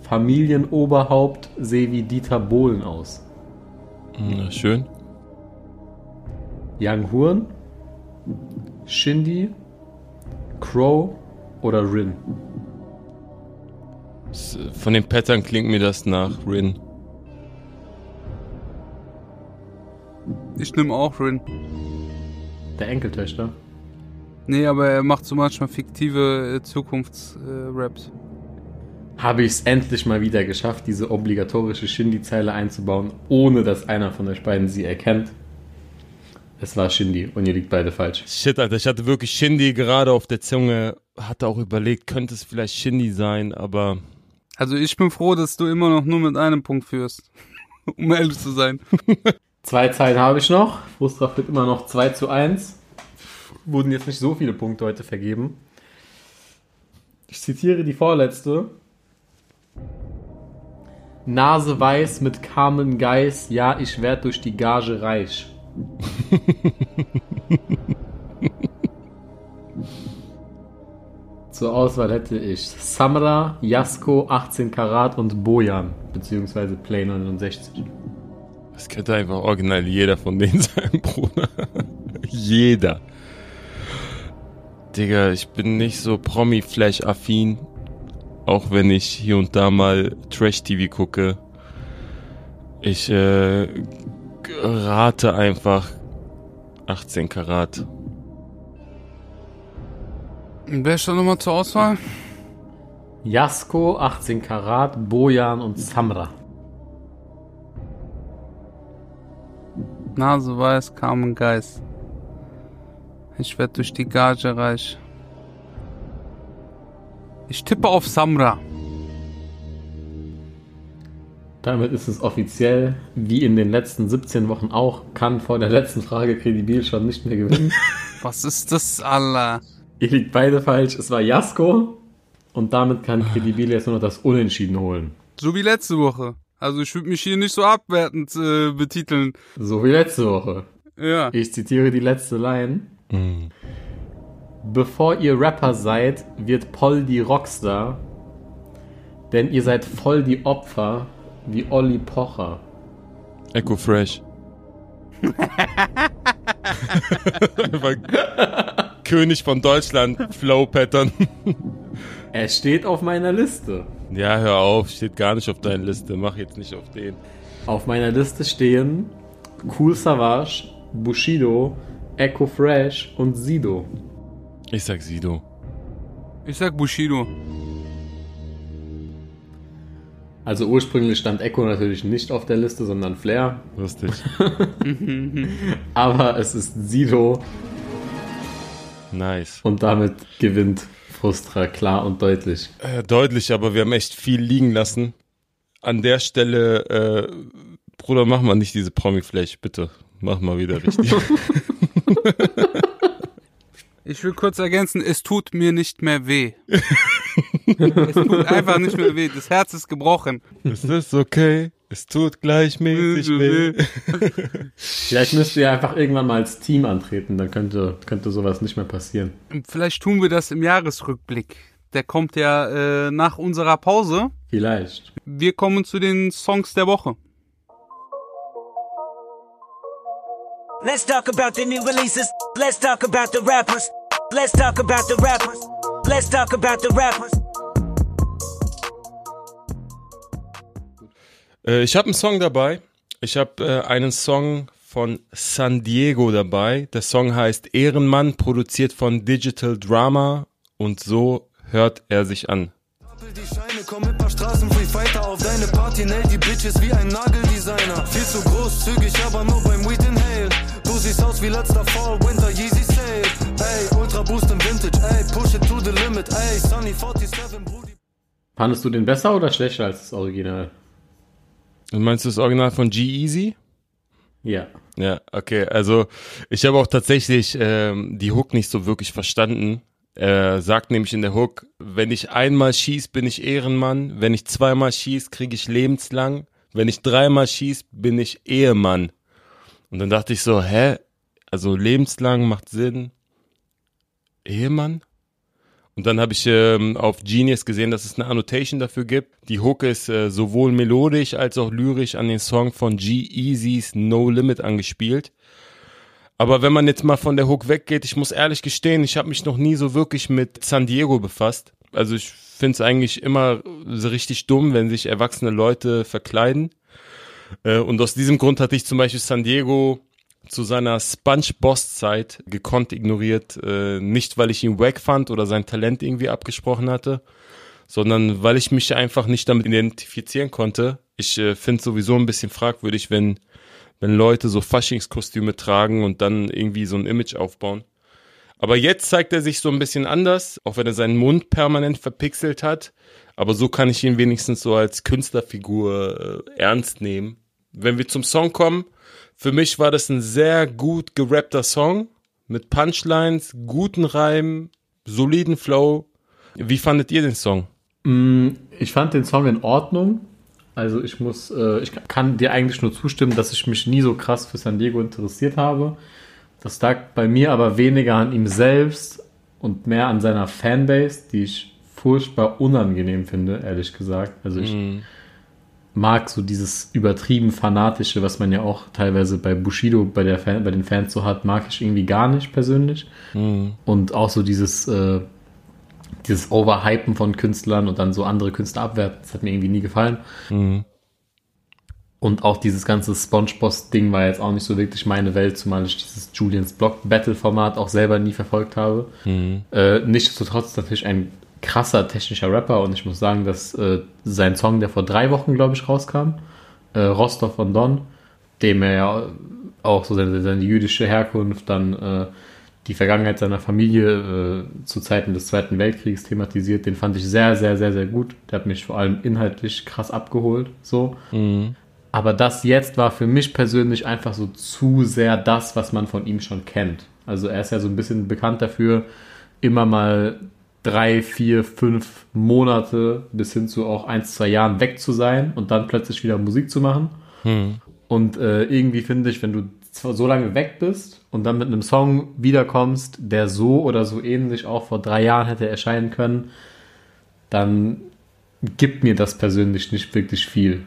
Familienoberhaupt sehe wie Dieter Bohlen aus. Na, schön. Young Horn, Shindy, Crow oder Rin? Von den Pattern klingt mir das nach Rin. Ich nehme auch Rin. Der Enkeltöchter. Nee, aber er macht so manchmal fiktive äh, Zukunftsraps. Habe ich es endlich mal wieder geschafft, diese obligatorische Shindy-Zeile einzubauen, ohne dass einer von euch beiden sie erkennt. Es war Shindy und ihr liegt beide falsch. Shit, Alter, ich hatte wirklich Shindy gerade auf der Zunge. Hatte auch überlegt, könnte es vielleicht Shindy sein, aber also ich bin froh, dass du immer noch nur mit einem Punkt führst. um ehrlich zu sein. Zwei Zeilen habe ich noch. Frustra führt immer noch 2 zu 1. Wurden jetzt nicht so viele Punkte heute vergeben. Ich zitiere die vorletzte. Nase weiß mit Carmen Geis, ja, ich werd durch die Gage reich. Zur Auswahl hätte ich Samra, Jasko, 18 Karat und Bojan, beziehungsweise Play 69. es könnte einfach original jeder von denen sein, Bruder. jeder. Digga, ich bin nicht so Promi-Flash-affin. Auch wenn ich hier und da mal Trash-TV gucke. Ich äh, rate einfach 18 Karat. Wer ist da nochmal zur Auswahl? Jasko, 18 Karat, Bojan und Samra. Nase weiß, Carmen Geist. Ich werde durch die Gage reich. Ich tippe auf Samra. Damit ist es offiziell, wie in den letzten 17 Wochen auch, kann vor der letzten Frage Credibil schon nicht mehr gewinnen. Was ist das, Allah? Ihr liegt beide falsch. Es war Jasko und damit kann Credibil jetzt nur noch das Unentschieden holen. So wie letzte Woche. Also ich würde mich hier nicht so abwertend äh, betiteln. So wie letzte Woche. Ja. Ich zitiere die letzte Line. Bevor ihr Rapper seid, wird Paul die Rockstar, denn ihr seid voll die Opfer wie Olli Pocher. Echo Fresh. König von Deutschland, Flow Pattern. Er steht auf meiner Liste. Ja, hör auf, steht gar nicht auf deiner Liste. Mach jetzt nicht auf den. Auf meiner Liste stehen Cool Savage, Bushido, Echo Fresh und Sido. Ich sag Sido. Ich sag Bushido. Also ursprünglich stand Echo natürlich nicht auf der Liste, sondern Flair. Lustig. Aber es ist Sido Nice. und damit gewinnt Frustra klar und deutlich. Äh, deutlich, aber wir haben echt viel liegen lassen. An der Stelle, äh, Bruder, mach mal nicht diese Promi-Flash, bitte. Mach mal wieder richtig. Ich will kurz ergänzen, es tut mir nicht mehr weh. es tut einfach nicht mehr weh. Das Herz ist gebrochen. es ist okay. Es tut gleichmäßig weh. Vielleicht müsst ihr einfach irgendwann mal als Team antreten, dann könnte, könnte sowas nicht mehr passieren. Vielleicht tun wir das im Jahresrückblick. Der kommt ja äh, nach unserer Pause. Vielleicht. Wir kommen zu den Songs der Woche. Let's talk about the new releases. Let's talk about the rappers. Let's talk about the rappers. Let's talk about the rappers. Äh, ich habe einen Song dabei. Ich habe äh, einen Song von San Diego dabei. Der Song heißt Ehrenmann, produziert von Digital Drama und so hört er sich an. Die Scheine, komm mit paar Straßen Free Fighter auf deine Party, nail die Bitches wie ein Nageldesigner. Viel zu großzügig, aber nur beim Weed Inhale. Du siehst aus wie letzter Fall, Winter Yeezy Sale. Ey, Ultra Boost im Vintage, ey, push it to the limit, ey, Sunny 47, Brudi. Fandest du den besser oder schlechter als das Original? Und meinst du das Original von G-Easy? Ja. Ja, okay. Also ich habe auch tatsächlich ähm, die Hook nicht so wirklich verstanden. Er sagt nämlich in der Hook, wenn ich einmal schieß, bin ich Ehrenmann. Wenn ich zweimal schieß, kriege ich lebenslang. Wenn ich dreimal schieß, bin ich Ehemann. Und dann dachte ich so, hä? Also lebenslang macht Sinn. Ehemann? Und dann habe ich ähm, auf Genius gesehen, dass es eine Annotation dafür gibt. Die Hook ist äh, sowohl melodisch als auch lyrisch an den Song von G-Eazy's No Limit angespielt. Aber wenn man jetzt mal von der Hook weggeht, ich muss ehrlich gestehen, ich habe mich noch nie so wirklich mit San Diego befasst. Also ich finde es eigentlich immer so richtig dumm, wenn sich erwachsene Leute verkleiden. Äh, und aus diesem Grund hatte ich zum Beispiel San Diego zu seiner Sponge-Boss-Zeit gekonnt ignoriert. Äh, nicht, weil ich ihn wack fand oder sein Talent irgendwie abgesprochen hatte, sondern weil ich mich einfach nicht damit identifizieren konnte. Ich äh, finde sowieso ein bisschen fragwürdig, wenn, wenn Leute so Faschingskostüme tragen und dann irgendwie so ein Image aufbauen. Aber jetzt zeigt er sich so ein bisschen anders, auch wenn er seinen Mund permanent verpixelt hat. Aber so kann ich ihn wenigstens so als Künstlerfigur äh, ernst nehmen. Wenn wir zum Song kommen, für mich war das ein sehr gut gerappter Song mit Punchlines, guten Reim, soliden Flow. Wie fandet ihr den Song? Mm, Ich fand den Song in Ordnung. Also ich muss, äh, ich kann dir eigentlich nur zustimmen, dass ich mich nie so krass für San Diego interessiert habe. Das lag bei mir aber weniger an ihm selbst und mehr an seiner Fanbase, die ich furchtbar unangenehm finde, ehrlich gesagt. Also ich mag so dieses übertrieben fanatische, was man ja auch teilweise bei Bushido, bei, der Fan, bei den Fans so hat, mag ich irgendwie gar nicht persönlich. Und auch so dieses, äh, dieses Overhypen von Künstlern und dann so andere Künstler abwerten, das hat mir irgendwie nie gefallen. Und auch dieses ganze SpongeBoss-Ding war jetzt auch nicht so wirklich meine Welt, zumal ich dieses Julians Block Battle-Format auch selber nie verfolgt habe. Äh, nichtsdestotrotz natürlich ein krasser technischer Rapper und ich muss sagen, dass äh, sein Song, der vor drei Wochen, glaube ich, rauskam, äh, Rostov von Don, dem er ja auch so seine, seine jüdische Herkunft, dann äh, die Vergangenheit seiner Familie äh, zu Zeiten des Zweiten Weltkriegs thematisiert, den fand ich sehr, sehr, sehr, sehr gut. Der hat mich vor allem inhaltlich krass abgeholt, so. Aber das jetzt war für mich persönlich einfach so zu sehr das, was man von ihm schon kennt. Also er ist ja so ein bisschen bekannt dafür, immer mal drei, vier, fünf Monate bis hin zu auch ein, zwei Jahren weg zu sein und dann plötzlich wieder Musik zu machen. Und äh, irgendwie finde ich, wenn du zwar so lange weg bist und dann mit einem Song wiederkommst, der so oder so ähnlich auch vor drei Jahren hätte erscheinen können, dann gibt mir das persönlich nicht wirklich viel.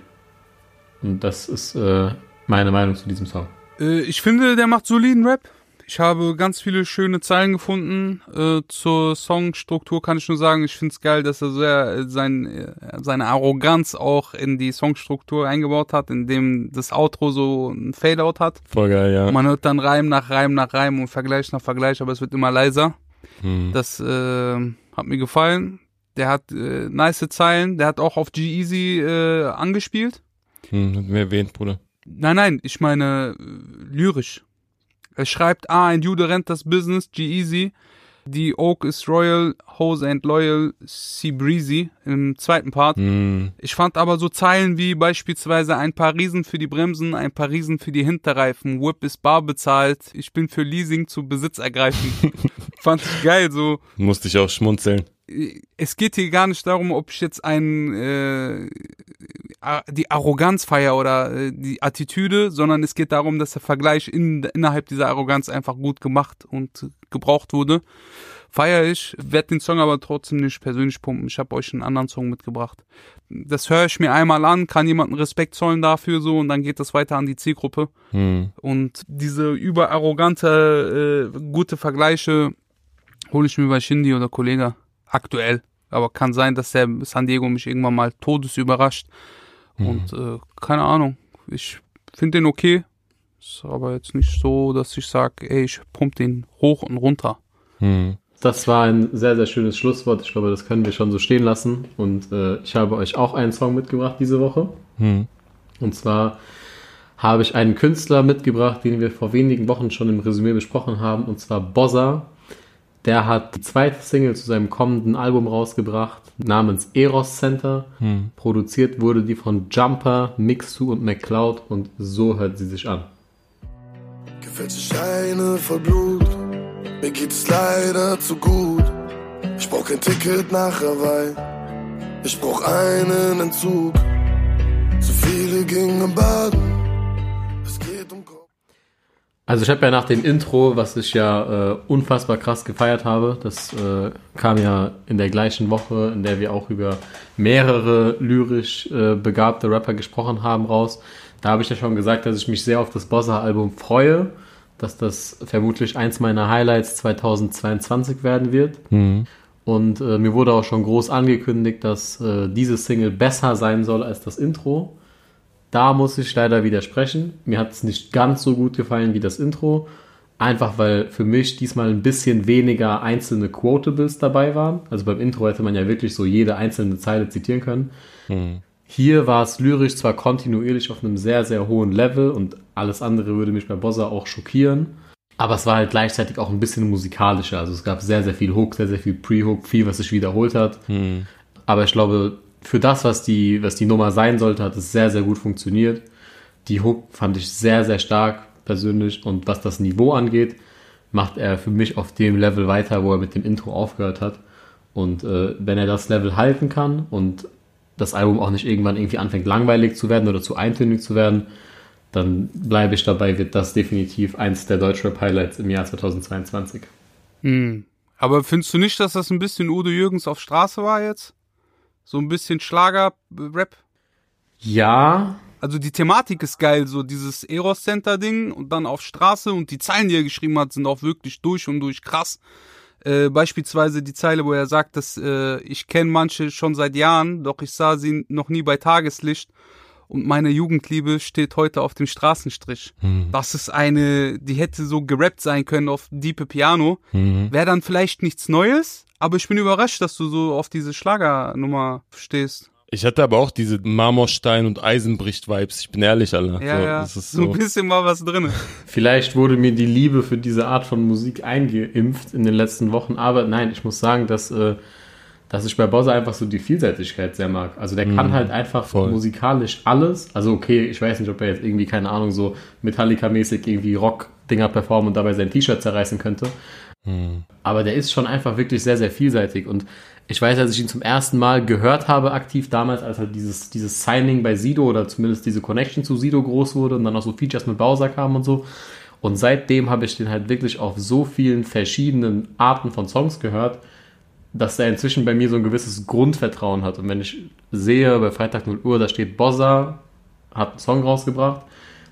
Und das ist äh, meine Meinung zu diesem Song. Äh, ich finde, der macht soliden Rap. Ich habe ganz viele schöne Zeilen gefunden. Äh, zur Songstruktur kann ich nur sagen, ich finde es geil, dass er sehr äh, sein, äh, seine Arroganz auch in die Songstruktur eingebaut hat, indem das Outro so ein Fadeout hat. Voll geil, ja. Man hört dann Reim nach Reim nach Reim und Vergleich nach Vergleich, aber es wird immer leiser. Das äh, hat mir gefallen. Der hat äh, nice Zeilen. Der hat auch auf G-Easy äh, angespielt. Hm, hat mir erwähnt, Bruder. Nein, nein, ich meine äh, lyrisch. Er schreibt, ah, ein Jude rennt das Business, G-Easy. Die Oak is royal, Hose and loyal, Sea Breezy im zweiten Part. Ich fand aber so Zeilen wie beispielsweise ein paar Riesen für die Bremsen, ein paar Riesen für die Hinterreifen, Whip ist bar bezahlt, ich bin für Leasing zu Besitz ergreifen. fand ich geil, so Musste ich auch schmunzeln. Es geht hier gar nicht darum, ob ich jetzt ein äh, die Arroganz feier oder äh, die Attitüde, sondern es geht darum, dass der Vergleich in, innerhalb dieser Arroganz einfach gut gemacht und gebraucht wurde. Feier ich, werde den Song aber trotzdem nicht persönlich pumpen. Ich habe euch einen anderen Song mitgebracht. Das höre ich mir einmal an, kann jemanden Respekt zollen dafür so und dann geht das weiter an die Zielgruppe. Und diese überarrogante, äh, gute Vergleiche hole ich mir bei Shindy oder Kollege aktuell. Aber kann sein, dass der San Diego mich irgendwann mal todes überrascht. Und äh, keine Ahnung. Ich finde den okay. Ist aber jetzt nicht so, dass ich sage, ey, ich pump den hoch und runter. Das war ein sehr, sehr schönes Schlusswort. Ich glaube, das können wir schon so stehen lassen. Und äh, ich habe euch auch einen Song mitgebracht diese Woche. Und zwar habe ich einen Künstler mitgebracht, den wir vor wenigen Wochen schon im Resümee besprochen haben, und zwar Bozza. Der hat die zweite Single zu seinem kommenden Album rausgebracht, namens Eros Center. Produziert wurde die von Jumper, Mixu und McCloud und so hört sie sich an. Gefälschte Scheine voll Blut, mir geht es leider zu gut. Ich brauch kein Ticket nach Hawaii, ich brauch einen Entzug. Zu viele gingen baden, Also ich habe ja nach dem Intro, was ich ja äh, unfassbar krass gefeiert habe, das äh, kam ja in der gleichen Woche, in der wir auch über mehrere lyrisch äh, begabte Rapper gesprochen haben, raus. Da habe ich ja schon gesagt, dass ich mich sehr auf das Bossa-Album freue, dass das vermutlich eins meiner Highlights 2022 werden wird. Und äh, mir wurde auch schon groß angekündigt, dass äh, diese Single besser sein soll als das Intro. Da muss ich leider widersprechen. Mir hat es nicht ganz so gut gefallen wie das Intro. Einfach weil für mich diesmal ein bisschen weniger einzelne Quotables dabei waren. Also beim Intro hätte man ja wirklich so jede einzelne Zeile zitieren können. Hier war es lyrisch zwar kontinuierlich auf einem sehr, sehr hohen Level und alles andere würde mich bei Bossa auch schockieren. Aber es war halt gleichzeitig auch ein bisschen musikalischer. Also es gab sehr, sehr viel Hook, sehr, sehr viel Pre-Hook, viel, was sich wiederholt hat. Aber ich glaube, für das, was die, was die Nummer sein sollte, hat es sehr, sehr gut funktioniert. Die Hook fand ich sehr, sehr stark persönlich. Und was das Niveau angeht, macht er für mich auf dem Level weiter, wo er mit dem Intro aufgehört hat. Und äh, wenn er das Level halten kann und das Album auch nicht irgendwann irgendwie anfängt langweilig zu werden oder zu eintönig zu werden, dann bleibe ich dabei, wird das definitiv eins der Deutschrap-Highlights im Jahr 2022. Hm. Aber findest du nicht, dass das ein bisschen Udo Jürgens auf Straße war jetzt? So ein bisschen Schlager-Rap? Ja, Also die Thematik ist geil, so dieses Eros Center Ding und dann auf Straße und die Zeilen, die er geschrieben hat, sind auch wirklich durch und durch krass. Äh, beispielsweise die Zeile, wo er sagt, dass äh, ich kenne manche schon seit Jahren, doch ich sah sie noch nie bei Tageslicht und meine Jugendliebe steht heute auf dem Straßenstrich. Das ist eine, die hätte so gerappt sein können auf Diepe Piano. Wäre dann vielleicht nichts Neues, aber ich bin überrascht, dass du so auf diese Schlagernummer stehst. Ich hatte aber auch diese Marmorstein- und Eisenbricht-Vibes. Ich bin ehrlich, Alter. Ja, so, ja, Das ist so so. ein bisschen mal was drin. Vielleicht wurde mir die Liebe für diese Art von Musik eingeimpft in den letzten Wochen, aber nein, ich muss sagen, dass, äh, dass ich bei Bossa einfach so die Vielseitigkeit sehr mag. Also der kann halt einfach voll. musikalisch alles. Also okay, ich weiß nicht, ob er jetzt irgendwie, keine Ahnung, so Metallica-mäßig irgendwie Rock-Dinger performen und dabei sein T-Shirt zerreißen könnte. Aber der ist schon einfach wirklich sehr, sehr vielseitig. Und ich weiß, als ich ihn zum ersten Mal gehört habe, aktiv damals, als halt dieses, dieses Signing bei Sido oder zumindest diese Connection zu Sido groß wurde und dann auch so Features mit Bowser kamen und so. Und seitdem habe ich den halt wirklich auf so vielen verschiedenen Arten von Songs gehört, dass er inzwischen bei mir so ein gewisses Grundvertrauen hat. Und wenn ich sehe, bei Freitag 0 Uhr, da steht Bossa, hat einen Song rausgebracht,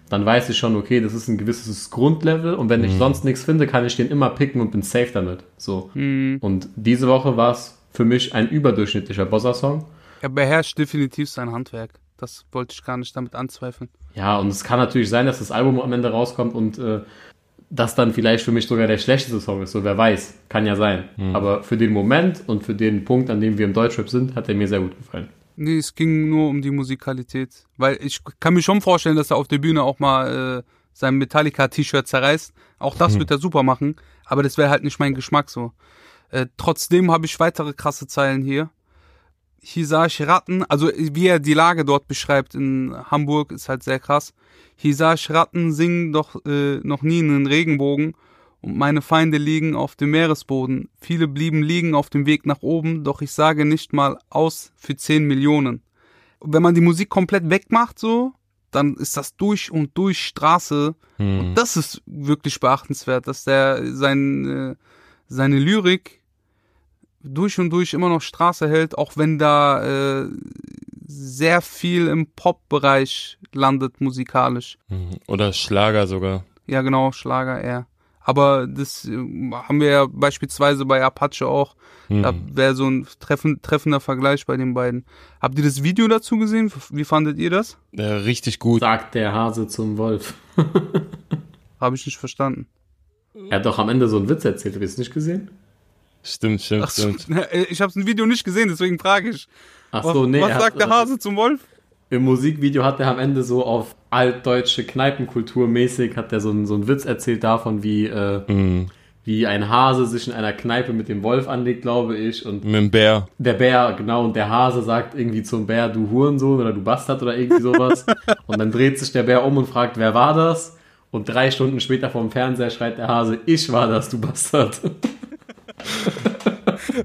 dann weiß ich schon, okay, das ist ein gewisses Grundlevel und wenn ich sonst nichts finde, kann ich den immer picken und bin safe damit. So. Und diese Woche war es für mich ein überdurchschnittlicher Bossa-Song. Er beherrscht definitiv sein Handwerk. Das wollte ich gar nicht damit anzweifeln. Ja, und es kann natürlich sein, dass das Album am Ende rauskommt und äh, das dann vielleicht für mich sogar der schlechteste Song ist. So, wer weiß. Kann ja sein. Aber für den Moment und für den Punkt, an dem wir im Deutschrap sind, hat er mir sehr gut gefallen. Nee, es ging nur um die Musikalität. Weil ich kann mir schon vorstellen, dass er auf der Bühne auch mal äh, sein Metallica-T-Shirt zerreißt. Auch das wird er super machen. Aber das wäre halt nicht mein Geschmack so. Äh, trotzdem habe ich weitere krasse Zeilen hier. Hier sah ich Ratten, also wie er die Lage dort beschreibt in Hamburg, ist halt sehr krass. Hier sah ich Ratten singen doch äh, noch nie einen Regenbogen und meine Feinde liegen auf dem Meeresboden. Viele blieben liegen auf dem Weg nach oben, doch ich sage nicht mal aus für 10 Millionen. Wenn man die Musik komplett wegmacht so, dann ist das durch und durch Straße. Und das ist wirklich beachtenswert, dass der sein, äh, seine Lyrik durch und durch immer noch Straße hält, auch wenn da äh, sehr viel im Pop-Bereich landet musikalisch. Mhm. Oder Schlager sogar. Ja, genau, Schlager eher. Aber das äh, haben wir ja beispielsweise bei Apache auch. Da wäre so ein treffen, treffender Vergleich bei den beiden. Habt ihr das Video dazu gesehen? Wie fandet ihr das? Äh, richtig gut. Sagt der Hase zum Wolf. Habe ich nicht verstanden. Er hat doch am Ende so einen Witz erzählt, habt ihr es nicht gesehen? Stimmt, stimmt, Ach so, stimmt. ich habe ein Video nicht gesehen, deswegen frage ich. Ach Was, so, nee. was sagt hat, der Hase zum Wolf? Im Musikvideo hat er am Ende so auf altdeutsche Kneipenkultur mäßig, hat er so einen, so einen Witz erzählt davon, wie, äh, Mhm. wie ein Hase sich in einer Kneipe mit dem Wolf anlegt, glaube ich. Und Mit dem Bär. der Bär, genau, und der Hase sagt irgendwie zum Bär, du Hurensohn oder du Bastard oder irgendwie sowas. und dann dreht sich der Bär um und fragt, wer war das? Und drei Stunden später vom Fernseher schreit der Hase, ich war das, du Bastard.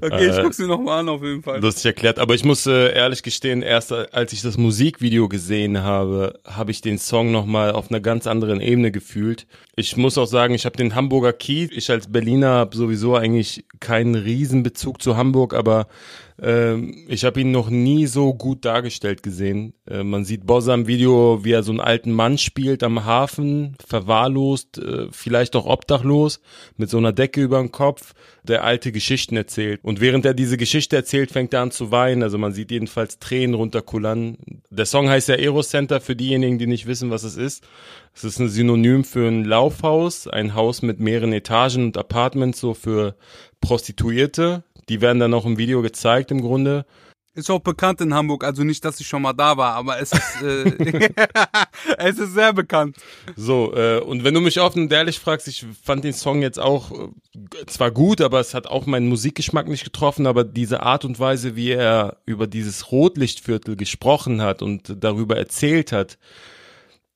Okay, ich Äh, guck's mir nochmal an auf jeden Fall. lustig erklärt. Aber ich muss äh, ehrlich gestehen, erst als ich das Musikvideo gesehen habe, habe ich den Song nochmal auf einer ganz anderen Ebene gefühlt. Ich muss auch sagen, ich habe den Hamburger Kiez. Ich als Berliner habe sowieso eigentlich keinen Riesenbezug zu Hamburg, aber ähm, ich habe ihn noch nie so gut dargestellt gesehen. Äh, man sieht Bossa im Video, wie er so einen alten Mann spielt am Hafen, verwahrlost, äh, vielleicht auch obdachlos, mit so einer Decke über dem Kopf, der alte Geschichten erzählt. Und während er diese Geschichte erzählt, fängt er an zu weinen. Also man sieht jedenfalls Tränen runterkullern. Der Song heißt ja Aero Center für diejenigen, die nicht wissen, was es ist. Es ist ein Synonym für ein Laufhaus, ein Haus mit mehreren Etagen und Apartments so für Prostituierte. Die werden dann auch im Video gezeigt im Grunde. Ist auch bekannt in Hamburg, also nicht, dass ich schon mal da war, aber es ist, äh, es ist sehr bekannt. So, äh, und wenn du mich offen und ehrlich fragst, ich fand den Song jetzt auch äh, zwar gut, aber es hat auch meinen Musikgeschmack nicht getroffen, aber diese Art und Weise, wie er über dieses Rotlichtviertel gesprochen hat und darüber erzählt hat,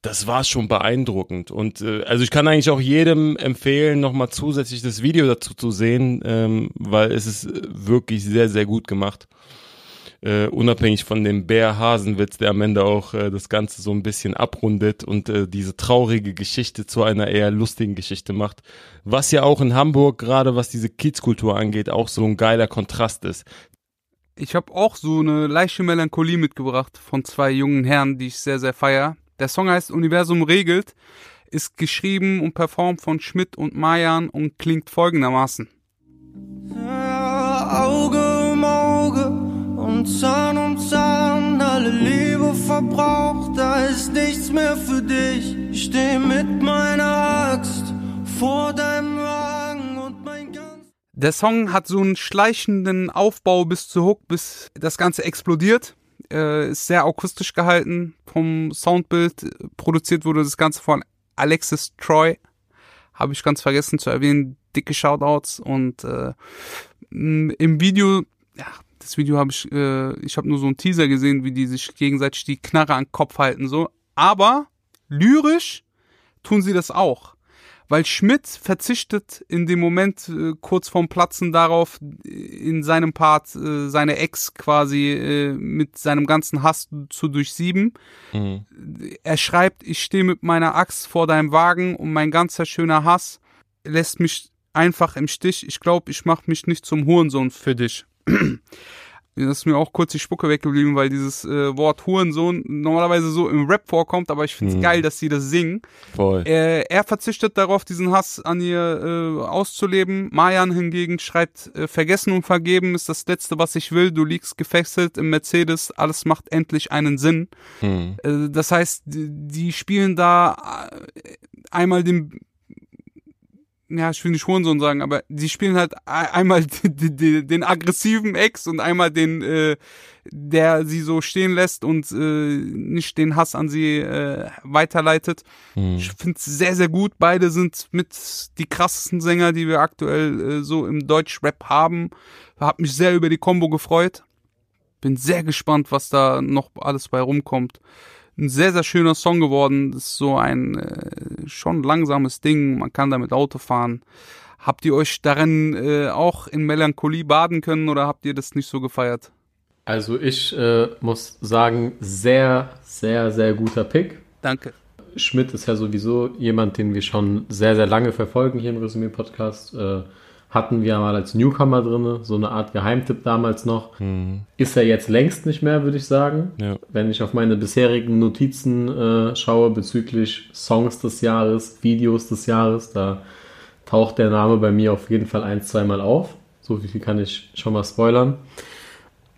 das war schon beeindruckend. Und äh, also ich kann eigentlich auch jedem empfehlen, nochmal zusätzlich das Video dazu zu sehen, ähm, weil es ist wirklich sehr, sehr gut gemacht. Äh, unabhängig von dem Bär-Hasenwitz, der am Ende auch äh, das Ganze so ein bisschen abrundet und äh, diese traurige Geschichte zu einer eher lustigen Geschichte macht. Was ja auch in Hamburg, gerade was diese Kiezkultur angeht, auch so ein geiler Kontrast ist. Ich habe auch so eine leichte Melancholie mitgebracht von zwei jungen Herren, die ich sehr, sehr feier. Der Song heißt Universum regelt, ist geschrieben und performt von Schmidt und Mayan und klingt folgendermaßen. Auge Auge und Zahn um Zahn, alle Liebe verbraucht, da ist nichts mehr für dich. Ich steh mit meiner Axt vor deinem Wagen und mein ganz Der Song hat so einen schleichenden Aufbau bis zu Hook, bis das Ganze explodiert. Äh, ist sehr akustisch gehalten vom Soundbild. Produziert wurde das Ganze von Alexis Troy. Habe ich ganz vergessen zu erwähnen. Dicke Shoutouts. Und äh, im Video, ja, das Video habe ich, äh, ich habe nur so einen Teaser gesehen, wie die sich gegenseitig die Knarre an den Kopf halten. so. Aber lyrisch tun sie das auch weil Schmidt verzichtet in dem Moment äh, kurz vorm Platzen darauf, in seinem Part äh, seine Ex quasi äh, mit seinem ganzen Hass zu durchsieben. Mhm. Er schreibt, ich stehe mit meiner Axt vor deinem Wagen und mein ganzer schöner Hass lässt mich einfach im Stich. Ich glaube, ich mache mich nicht zum Hurensohn für dich. Das ist mir auch kurz die Spucke weggeblieben, weil dieses äh, Wort Hurensohn normalerweise so im Rap vorkommt, aber ich finde es Mhm. geil, dass sie das singen. Voll. Äh, er verzichtet darauf, diesen Hass an ihr äh, auszuleben. Mayan hingegen schreibt, äh, vergessen und vergeben ist das Letzte, was ich will. Du liegst gefesselt im Mercedes, alles macht endlich einen Sinn. Mhm. Äh, das heißt, die, die spielen da äh, einmal den ja, ich will nicht Hurensohn sagen, aber die spielen halt ei- einmal den aggressiven Ex und einmal den, äh, der sie so stehen lässt und äh, nicht den Hass an sie äh, weiterleitet. Mhm. Ich finde es sehr, sehr gut. Beide sind mit die krassesten Sänger, die wir aktuell äh, so im Deutschrap haben. Hab mich sehr über die Combo gefreut. Bin sehr gespannt, was da noch alles bei rumkommt. Ein sehr, sehr schöner Song geworden. Das ist so ein äh, schon langsames Ding. Man kann damit Auto fahren. Habt ihr euch darin äh, auch in Melancholie baden können oder habt ihr das nicht so gefeiert? Also ich äh, muss sagen, sehr, sehr, sehr guter Pick. Danke. Schmidt ist ja sowieso jemand, den wir schon sehr, sehr lange verfolgen hier im Resümee-Podcast. Hatten wir mal als Newcomer drin, so eine Art Geheimtipp damals noch. Mhm. Ist er jetzt längst nicht mehr, würde ich sagen. Ja. Wenn ich auf meine bisherigen Notizen äh, schaue bezüglich Songs des Jahres, Videos des Jahres, da taucht der Name bei mir auf jeden Fall ein, zweimal auf. So viel kann ich schon mal spoilern.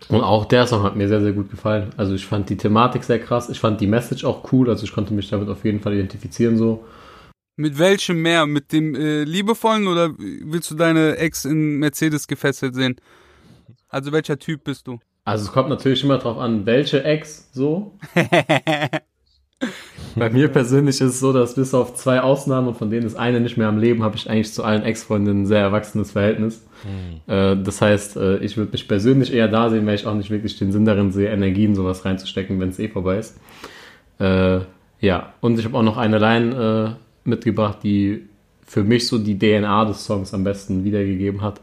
Und auch der Song hat mir sehr, sehr gut gefallen. Also ich fand die Thematik sehr krass. Ich fand die Message auch cool. Also ich konnte mich damit auf jeden Fall identifizieren so. Mit welchem mehr? Mit dem äh, liebevollen oder willst du deine Ex in Mercedes gefesselt sehen? Also welcher Typ bist du? Also es kommt natürlich immer drauf an, welche Ex so. Bei mir persönlich ist es so, dass bis auf zwei Ausnahmen, und von denen ist eine nicht mehr am Leben, habe ich eigentlich zu allen Ex-Freundinnen ein sehr erwachsenes Verhältnis. Äh, das heißt, äh, ich würde mich persönlich eher da sehen, weil ich auch nicht wirklich den Sinn darin sehe, Energien sowas reinzustecken, wenn es eh vorbei ist. Äh, ja, und ich habe auch noch eine Line äh, mitgebracht, die für mich so die DNA des Songs am besten wiedergegeben hat.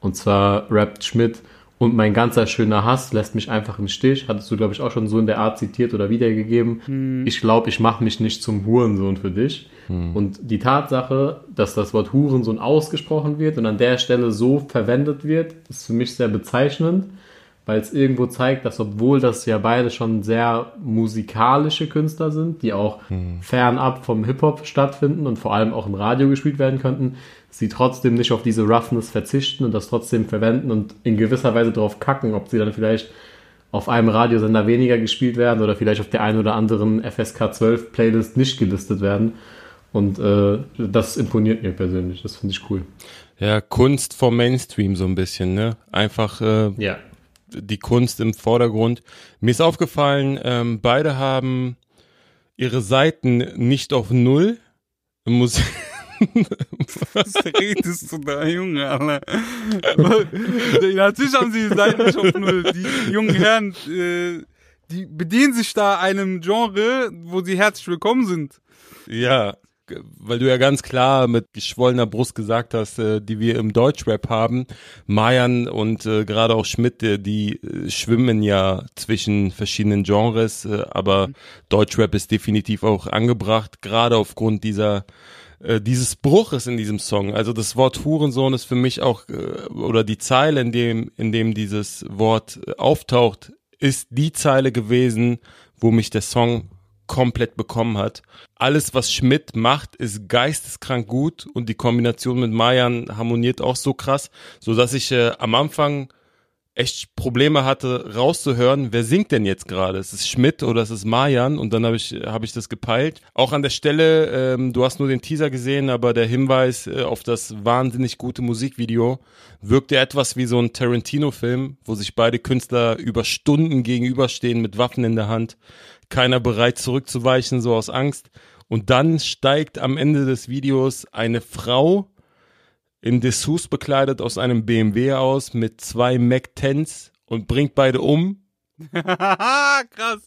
Und zwar rappt Schmidt und mein ganzer schöner Hass lässt mich einfach im Stich. Hattest du, glaube ich, auch schon so in der Art zitiert oder wiedergegeben. Hm. Ich glaube, ich mache mich nicht zum Hurensohn für dich. Und die Tatsache, dass das Wort Hurensohn ausgesprochen wird und an der Stelle so verwendet wird, ist für mich sehr bezeichnend, weil es irgendwo zeigt, dass obwohl das ja beide schon sehr musikalische Künstler sind, die auch fernab vom Hip-Hop stattfinden und vor allem auch im Radio gespielt werden könnten, sie trotzdem nicht auf diese Roughness verzichten und das trotzdem verwenden und in gewisser Weise drauf kacken, ob sie dann vielleicht auf einem Radiosender weniger gespielt werden oder vielleicht auf der einen oder anderen FSK 12 Playlist nicht gelistet werden. Und äh, das imponiert mir persönlich, das finde ich cool. Ja, Kunst vom Mainstream so ein bisschen, ne? Einfach äh, Ja. Die Kunst im Vordergrund. Mir ist aufgefallen, ähm, beide haben ihre Seiten nicht auf Null. Muss Was redest du da, Junge, Alter? Natürlich haben sie die Seiten nicht auf Null. Die jungen Herren, äh, die bedienen sich da einem Genre, wo sie herzlich willkommen sind. Ja, weil du ja ganz klar mit geschwollener Brust gesagt hast, äh, die wir im Deutschrap haben. Mayan und äh, gerade auch Schmidt, äh, die äh, schwimmen ja zwischen verschiedenen Genres, äh, aber Deutschrap ist definitiv auch angebracht, gerade aufgrund dieser äh, dieses Bruches in diesem Song. Also das Wort Hurensohn ist für mich auch äh, oder die Zeile, in dem in dem dieses Wort äh, auftaucht, ist die Zeile gewesen, wo mich der Song komplett bekommen hat. Alles, was Schmidt macht, ist geisteskrank gut und die Kombination mit Mayan harmoniert auch so krass, so dass ich äh, am Anfang echt Probleme hatte rauszuhören, wer singt denn jetzt gerade? Ist es Schmidt oder ist es Mayan? Und dann habe ich habe ich das gepeilt. Auch an der Stelle, ähm, du hast nur den Teaser gesehen, aber der Hinweis äh, auf das wahnsinnig gute Musikvideo wirkte etwas wie so ein Tarantino-Film, wo sich beide Künstler über Stunden gegenüberstehen mit Waffen in der Hand, keiner bereit zurückzuweichen, so aus Angst. Und dann steigt am Ende des Videos eine Frau in Dessous bekleidet aus einem BMW aus mit zwei Mac 10s und bringt beide um. Krass.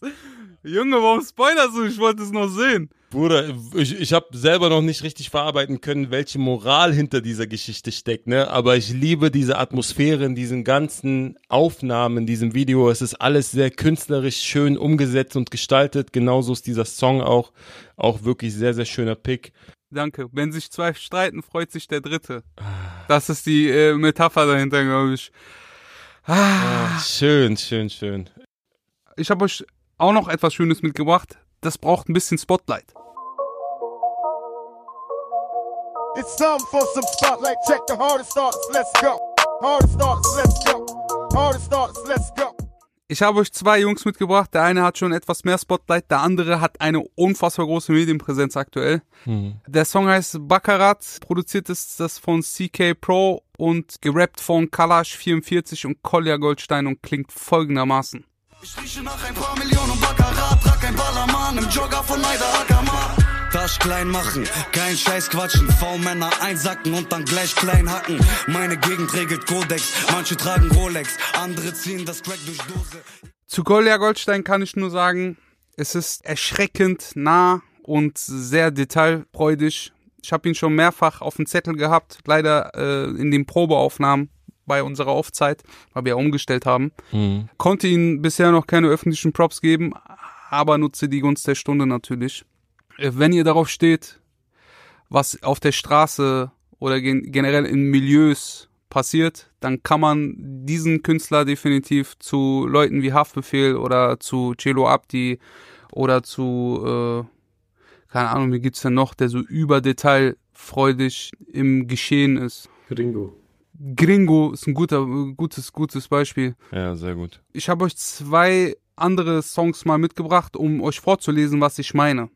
Junge, warum spoilerst du? Ich wollte es noch sehen. Bruder, ich, ich habe selber noch nicht richtig verarbeiten können, welche Moral hinter dieser Geschichte steckt, ne? Aber ich liebe diese Atmosphäre in diesen ganzen Aufnahmen, in diesem Video. Es ist alles sehr künstlerisch schön umgesetzt und gestaltet. Genauso ist dieser Song auch, auch wirklich sehr, sehr schöner Pick. Danke. Wenn sich zwei streiten, freut sich der Dritte. Das ist die äh, Metapher dahinter, glaube ich. Ah, Schön, schön, schön. ich habe euch auch noch etwas Schönes mitgebracht. Das braucht ein bisschen Spotlight. It's time for some spotlight. Check the hardest starts. Let's go. Hardest starts. Let's go. Hardest starts. Let's go. Ich habe euch zwei Jungs mitgebracht. Der eine hat schon etwas mehr Spotlight, der andere hat eine unfassbar große Medienpräsenz aktuell. Der Song heißt Baccarat, produziert ist das von CK Pro und gerappt von Kalash 44 und Kolja Goldstein und klingt folgendermaßen. Ich rieche nach ein paar Millionen Baccarat, trag ein Ballermann im Jogger von Neider Ackermann. Tasch klein machen, kein Scheiß quatschen, V-Männer einsacken und dann gleich klein hacken. Meine Gegend regelt Kodex, manche tragen Rolex, andere ziehen das Crack durch Dose. Zu Kolja Goldstein kann ich nur sagen, es ist erschreckend nah und sehr detailfreudig. Ich habe ihn schon mehrfach auf dem Zettel gehabt, leider äh, in den Probeaufnahmen bei unserer Aufzeit, weil wir ja umgestellt haben. Konnte ihn bisher noch keine öffentlichen Props geben, aber nutze die Gunst der Stunde natürlich. Äh, Wenn ihr darauf steht, was auf der Straße oder gen generell in Milieus passiert, dann kann man diesen Künstler definitiv zu Leuten wie Haftbefehl oder zu Celo Abdi oder zu, äh, keine Ahnung, wie gibt's denn noch, der so überdetailfreudig im Geschehen ist. Gringo. Gringo ist ein guter, gutes, gutes Beispiel. Ja, sehr gut. Ich habe euch zwei andere Songs mal mitgebracht, um euch vorzulesen, was ich meine.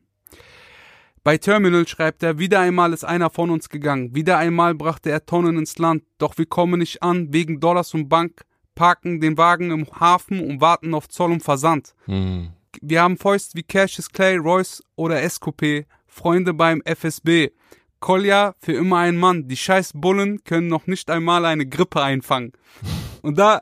Bei Terminal schreibt er, wieder einmal ist einer von uns gegangen. Wieder einmal brachte er Tonnen ins Land. Doch wir kommen nicht an, wegen Dollars und Bank, parken den Wagen im Hafen und warten auf Zoll und Versand. Hm. Wir haben Fäust wie Cassius Clay, Royce oder SQP, Freunde beim FSB. Kolja für immer ein Mann. Die scheiß Bullen können noch nicht einmal eine Grippe einfangen. Und da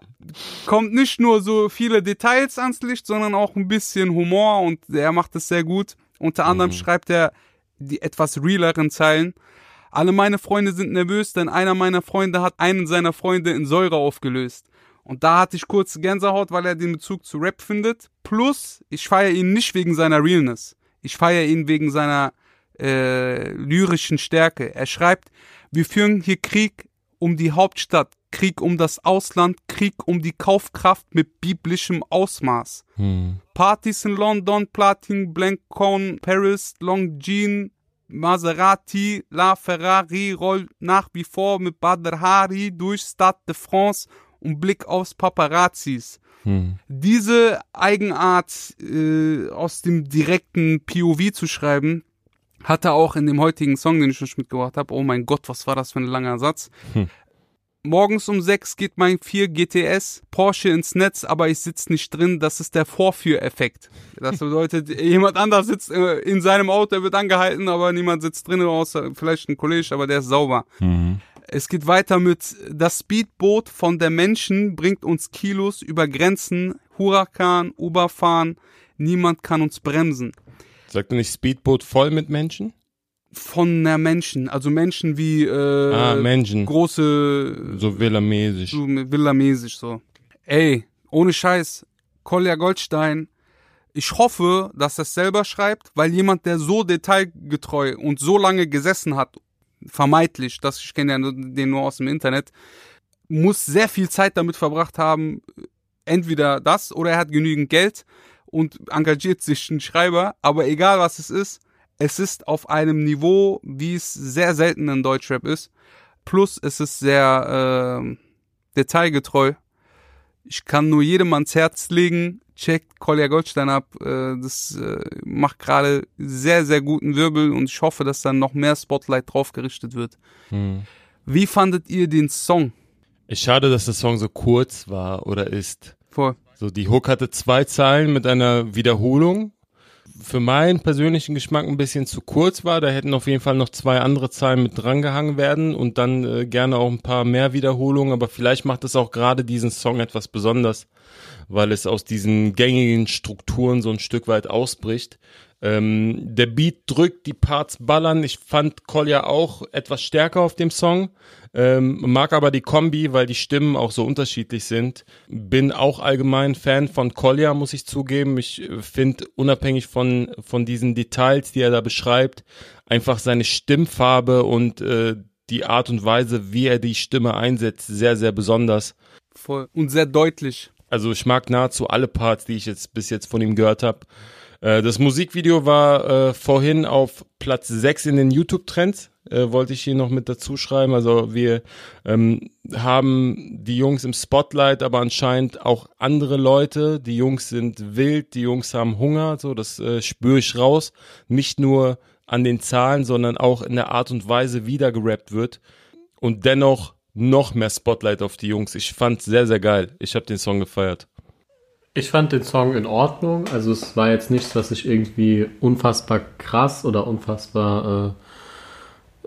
kommt nicht nur so viele Details ans Licht, sondern auch ein bisschen Humor und er macht es sehr gut. Unter anderem schreibt er die etwas realeren Zeilen. Alle meine Freunde sind nervös, denn einer meiner Freunde hat einen seiner Freunde in Säure aufgelöst. Und da hatte ich kurz Gänsehaut, weil er den Bezug zu Rap findet. Plus, ich feiere ihn nicht wegen seiner Realness. Ich feiere ihn wegen seiner äh, lyrischen Stärke. Er schreibt, wir führen hier Krieg um die Hauptstadt, Krieg um das Ausland, Krieg um die Kaufkraft mit biblischem Ausmaß. Hm. Partys in London, Platin, Blancon, Paris, Longines, Maserati, La Ferrari rollt nach wie vor mit Badr Hari durch Stade de France und Blick aufs Paparazzis. Hm. Diese Eigenart äh, aus dem direkten POV zu schreiben, hat er auch in dem heutigen Song, den ich euch mitgebracht habe. Oh mein Gott, was war das für ein langer Satz. Hm. Morgens um sechs geht mein 4 GTS Porsche ins Netz, aber ich sitz nicht drin. Das ist der Vorführeffekt. Das bedeutet, jemand anders sitzt äh, in seinem Auto, er wird angehalten, aber niemand sitzt drin, außer vielleicht ein Kollege, aber der ist sauber. Mhm. Es geht weiter mit das Speedboot von der Menschen bringt uns Kilos über Grenzen, Hurakan, Uberfahren, niemand kann uns bremsen. Sagt er nicht Speedboot voll mit Menschen? Von der Menschen, also Menschen wie äh, Ah, Menschen. große So villamäßig. so villamäßig so. Ey, ohne Scheiß, Kolja Goldstein, ich hoffe, dass er es selber schreibt, weil jemand, der so detailgetreu und so lange gesessen hat, vermeintlich, das ich kenne ja den nur aus dem Internet, muss sehr viel Zeit damit verbracht haben, entweder das oder er hat genügend Geld und engagiert sich einen Schreiber, aber egal was es ist, es ist auf einem Niveau, wie es sehr selten in Deutschrap ist. Plus es ist sehr ähm, detailgetreu. Ich kann nur jedem ans Herz legen, checkt Kolja Goldstein ab. Äh, das äh, macht gerade sehr, sehr guten Wirbel und ich hoffe, dass dann noch mehr Spotlight drauf gerichtet wird. Hm. Wie fandet ihr den Song? Ist schade, dass der Song so kurz war oder ist. Voll. So, die Hook hatte zwei Zeilen mit einer Wiederholung. Für meinen persönlichen Geschmack ein bisschen zu kurz war. Da hätten auf jeden Fall noch zwei andere Zeilen mit drangehangen werden und dann äh, gerne auch ein paar mehr Wiederholungen. Aber vielleicht macht es auch gerade diesen Song etwas besonders, weil es aus diesen gängigen Strukturen so ein Stück weit ausbricht. Ähm, der Beat drückt, die Parts ballern. Ich fand Kolja auch etwas stärker auf dem Song. Ähm, mag aber die Kombi, weil die Stimmen auch so unterschiedlich sind. Bin auch allgemein Fan von Kolja, muss ich zugeben. Ich finde, unabhängig von, von diesen Details, die er da beschreibt, einfach seine Stimmfarbe und äh, die Art und Weise, wie er die Stimme einsetzt, sehr, sehr besonders. Voll. Und sehr deutlich. Also ich mag nahezu alle Parts, die ich jetzt bis jetzt von ihm gehört habe. Äh, das Musikvideo war äh, vorhin auf Platz 6 in den YouTube-Trends, äh, wollte ich hier noch mit dazu schreiben. Also wir ähm, haben die Jungs im Spotlight, aber anscheinend auch andere Leute. Die Jungs sind wild, die Jungs haben Hunger, so das äh, spüre ich raus. Nicht nur an den Zahlen, sondern auch in der Art und Weise, wie da gerappt wird. Und dennoch noch mehr Spotlight auf die Jungs. Ich fand sehr, sehr geil. Ich habe den Song gefeiert. Ich fand den Song in Ordnung. Also es war jetzt nichts, was ich irgendwie unfassbar krass oder unfassbar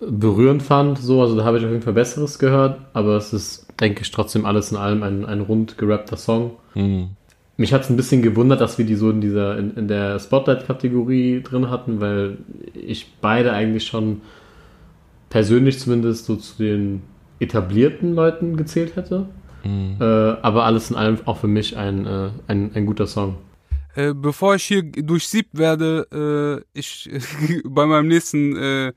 äh, berührend fand. So, also da habe ich auf jeden Fall Besseres gehört. Aber es ist, denke ich, trotzdem alles in allem ein, ein rund gerappter Song. Mhm. Mich hat es ein bisschen gewundert, dass wir die so in dieser in, in der Spotlight-Kategorie drin hatten, weil ich beide eigentlich schon persönlich zumindest so zu den etablierten Leuten gezählt hätte. Mhm. Äh, aber alles in allem auch für mich ein, äh, ein, ein guter Song. Äh, bevor ich hier durchsiebt werde, äh, ich bei meinem nächsten äh,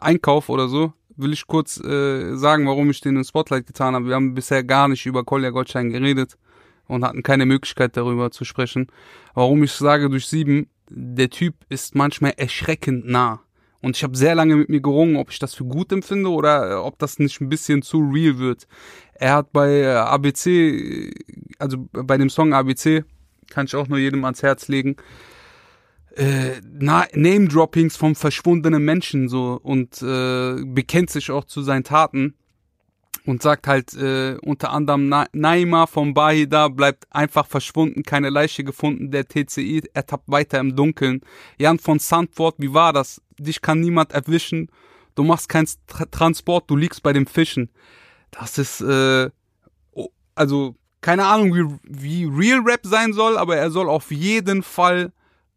Einkauf oder so, will ich kurz äh, sagen, warum ich den in Spotlight getan habe. Wir haben bisher gar nicht über Kolja Goldstein geredet und hatten keine Möglichkeit darüber zu sprechen. Warum ich sage durch sieben, der Typ ist manchmal erschreckend nah. Und ich habe sehr lange mit mir gerungen, ob ich das für gut empfinde oder äh, ob das nicht ein bisschen zu real wird. Er hat bei äh, ABC, also bei dem Song ABC, kann ich auch nur jedem ans Herz legen, äh, Na- Name-Droppings vom verschwundenen Menschen so und äh, bekennt sich auch zu seinen Taten und sagt halt äh, unter anderem Na Naima vom Bahida bleibt einfach verschwunden, keine Leiche gefunden, der TCI ertappt weiter im Dunkeln. Jan von Sandford, wie war das? Dich kann niemand erwischen, du machst keinen Tra Transport, du liegst bei dem Fischen. Das ist äh, also keine Ahnung, wie, wie Real Rap sein soll, aber er soll auf jeden Fall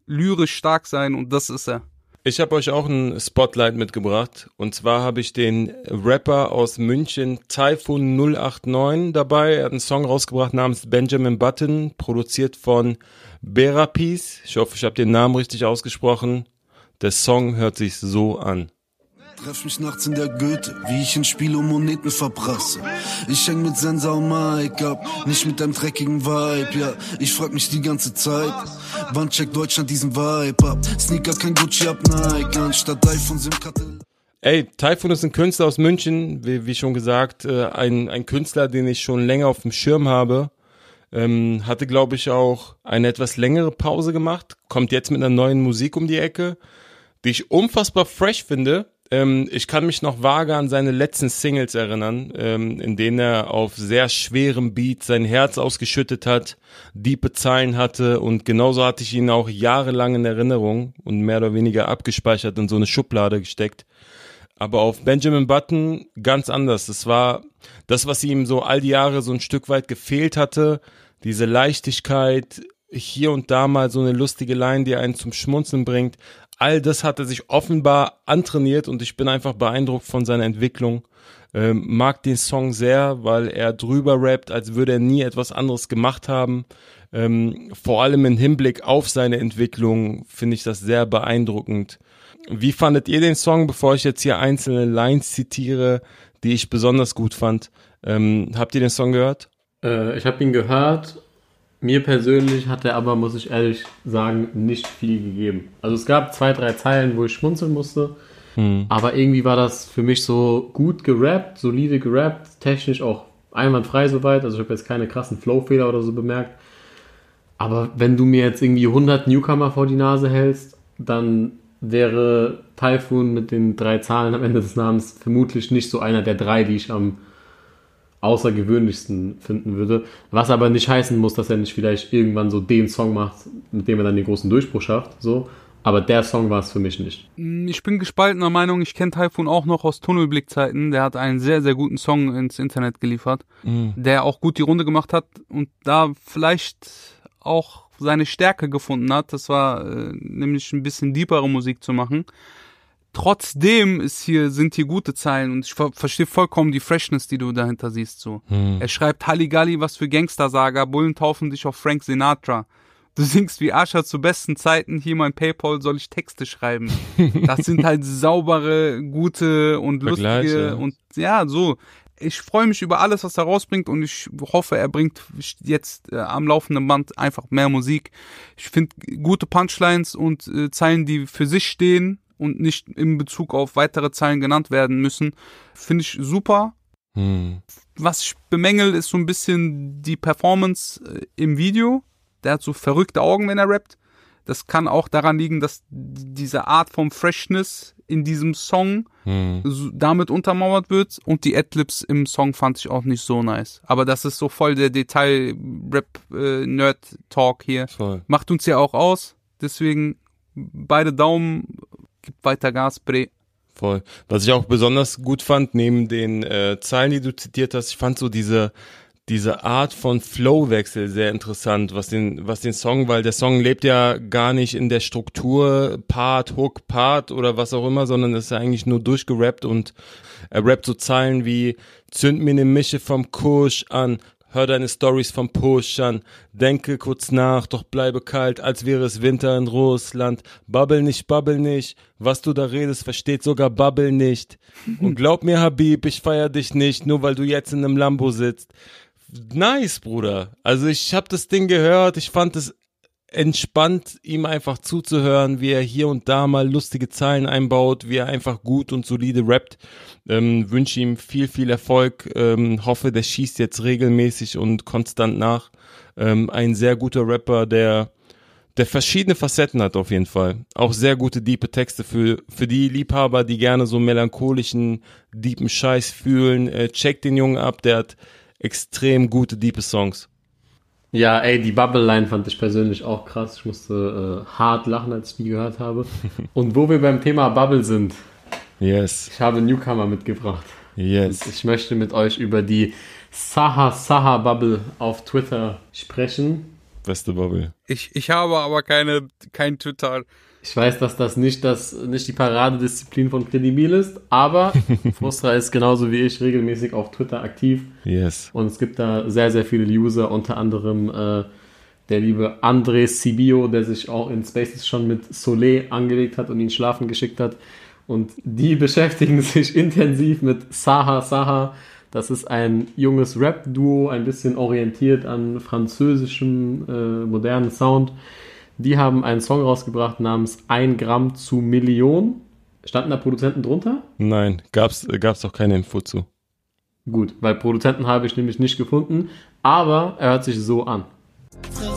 lyrisch stark sein und das ist er. Ich habe euch auch ein Spotlight mitgebracht. Und zwar habe ich den Rapper aus München Typhoon 089 dabei. Er hat einen Song rausgebracht namens Benjamin Button, produziert von Bera Peace. Ich hoffe, ich habe den Namen richtig ausgesprochen. Der Song hört sich so an. Treff mich nachts in der Goethe, wie ich in Spiel um Moneten verprasse. Ich häng mit Sensa und Mike ab, nicht mit deinem dreckigen Vibe, ja. Ich frag mich die ganze Zeit, wann checkt Deutschland diesen Vibe ab? Sneaker kein Gucci ab Nike, anstatt iPhone SIM-Karte. Ey, Typhoon ist ein Künstler aus München, wie, wie schon gesagt, äh, ein, ein Künstler, den ich schon länger auf dem Schirm habe. Ähm, hatte, glaube ich, auch eine etwas längere Pause gemacht, kommt jetzt mit einer neuen Musik um die Ecke, die ich unfassbar fresh finde. Ähm, ich kann mich noch vage an seine letzten Singles erinnern, ähm, in denen er auf sehr schwerem Beat sein Herz ausgeschüttet hat, diepe Zeilen hatte und genauso hatte ich ihn auch jahrelang in Erinnerung und mehr oder weniger abgespeichert in so eine Schublade gesteckt. Aber auf Benjamin Button ganz anders. Das war das, was ihm so all die Jahre so ein Stück weit gefehlt hatte. Diese Leichtigkeit, hier und da mal so eine lustige Line, die einen zum Schmunzeln bringt all das hat er sich offenbar antrainiert und ich bin einfach beeindruckt von seiner Entwicklung. Ähm, mag den Song sehr, weil er drüber rappt, als würde er nie etwas anderes gemacht haben. Ähm, vor allem im Hinblick auf seine Entwicklung finde ich das sehr beeindruckend. Wie fandet ihr den Song, bevor ich jetzt hier einzelne Lines zitiere, die ich besonders gut fand? Ähm, habt ihr den Song gehört? Äh, ich habe ihn gehört mir persönlich hat er aber, muss ich ehrlich sagen, nicht viel gegeben. Also es gab zwei, drei Zeilen, wo ich schmunzeln musste. Hm. Aber irgendwie war das für mich so gut gerappt, solide gerappt, technisch auch einwandfrei soweit. Also ich habe jetzt keine krassen Flowfehler oder so bemerkt. Aber wenn du mir jetzt irgendwie 100 Newcomer vor die Nase hältst, dann wäre Typhoon mit den drei Zahlen am Ende des Namens vermutlich nicht so einer der drei, die ich am außergewöhnlichsten finden würde. Was aber nicht heißen muss, dass er nicht vielleicht irgendwann so den Song macht, mit dem er dann den großen Durchbruch schafft. So. Aber der Song war es für mich nicht. Mm, ich bin gespaltener Meinung. Ich kenne Typhoon auch noch aus Tunnelblickzeiten. Der hat einen sehr, sehr guten Song ins Internet geliefert, mhm. der auch gut die Runde gemacht hat und da vielleicht auch seine Stärke gefunden hat. Das war äh, nämlich ein bisschen deepere Musik zu machen. Trotzdem ist hier, sind hier gute Zeilen und ich ver verstehe vollkommen die Freshness, die du dahinter siehst, so. Hm. Er schreibt Halligalli, was für Gangstersaga, Bullen taufen dich auf Frank Sinatra. Du singst wie Ascher zu besten Zeiten, hier mein Paypal, soll ich Texte schreiben. Das sind halt saubere, gute und lustige und ja, so. Ich freue mich über alles, was er rausbringt und ich hoffe, er bringt jetzt äh, am laufenden Band einfach mehr Musik. Ich finde gute Punchlines und äh, Zeilen, die für sich stehen, und nicht in Bezug auf weitere Zahlen genannt werden müssen, finde ich super. Hm. Was ich bemängel, ist so ein bisschen die Performance äh, im Video. Der hat so verrückte Augen, wenn er rappt. Das kann auch daran liegen, dass diese Art von Freshness in diesem Song hm. damit untermauert wird und die Adlibs im Song fand ich auch nicht so nice. Aber das ist so voll der Detail-Rap-Nerd-Talk äh, hier. Voll. Macht uns ja auch aus. Deswegen beide Daumen gib weiter Gas, Bre. Voll. Was ich auch besonders gut fand, neben den äh, Zeilen, die du zitiert hast, ich fand so diese diese Art von Flowwechsel sehr interessant, was den, was den Song, weil der Song lebt ja gar nicht in der Struktur Part, Hook, Part oder was auch immer, sondern ist ja eigentlich nur durchgerappt und er rappt so Zeilen wie Zünd mir ne Mische vom Kusch an, Hör deine Stories vom Pushern, denke kurz nach, doch bleibe kalt, als wäre es Winter in Russland. Babbel nicht, babbel nicht, was du da redest, versteht sogar Babbel nicht. Und glaub mir, Habib, ich feier dich nicht, nur weil du jetzt in einem Lambo sitzt. Nice, Bruder. Also ich hab das Ding gehört, ich fand es entspannt, ihm einfach zuzuhören, wie er hier und da mal lustige Zeilen einbaut, wie er einfach gut und solide rappt. Ähm, wünsche ihm viel, viel Erfolg. Ähm, hoffe, der schießt jetzt regelmäßig und konstant nach. Ähm, ein sehr guter Rapper, der der verschiedene Facetten hat auf jeden Fall. Auch sehr gute diepe Texte für, für die Liebhaber, die gerne so melancholischen, deepen Scheiß fühlen. Äh, check den Jungen ab, der hat extrem gute, diepe Songs. Ja, ey, die Bubble-Line fand ich persönlich auch krass. Ich musste äh, hart lachen, als ich die gehört habe. Und wo wir beim Thema Bubble sind. Yes. Ich habe Newcomer mitgebracht. Yes. Und ich möchte mit euch über die Saha Saha Bubble auf Twitter sprechen. Beste Bubble. Ich, ich habe aber keine, kein Twitter. Ich weiß, dass das nicht, das nicht die Paradedisziplin von Credibil ist, aber Frustra ist genauso wie ich regelmäßig auf Twitter aktiv. Yes. Und es gibt da sehr, sehr viele User, unter anderem äh, der liebe André Sibio, der sich auch in Spaces schon mit Soleil angelegt hat und ihn schlafen geschickt hat. Und die beschäftigen sich intensiv mit Saha Saha. Das ist ein junges Rap-Duo, ein bisschen orientiert an französischem äh, modernen Sound. Die haben einen Song rausgebracht namens 1 Gramm zu Million. Standen da Produzenten drunter? Nein, gab's, gab's auch keine Info zu. Gut, weil Produzenten habe ich nämlich nicht gefunden, aber er hört sich so an. Frérot,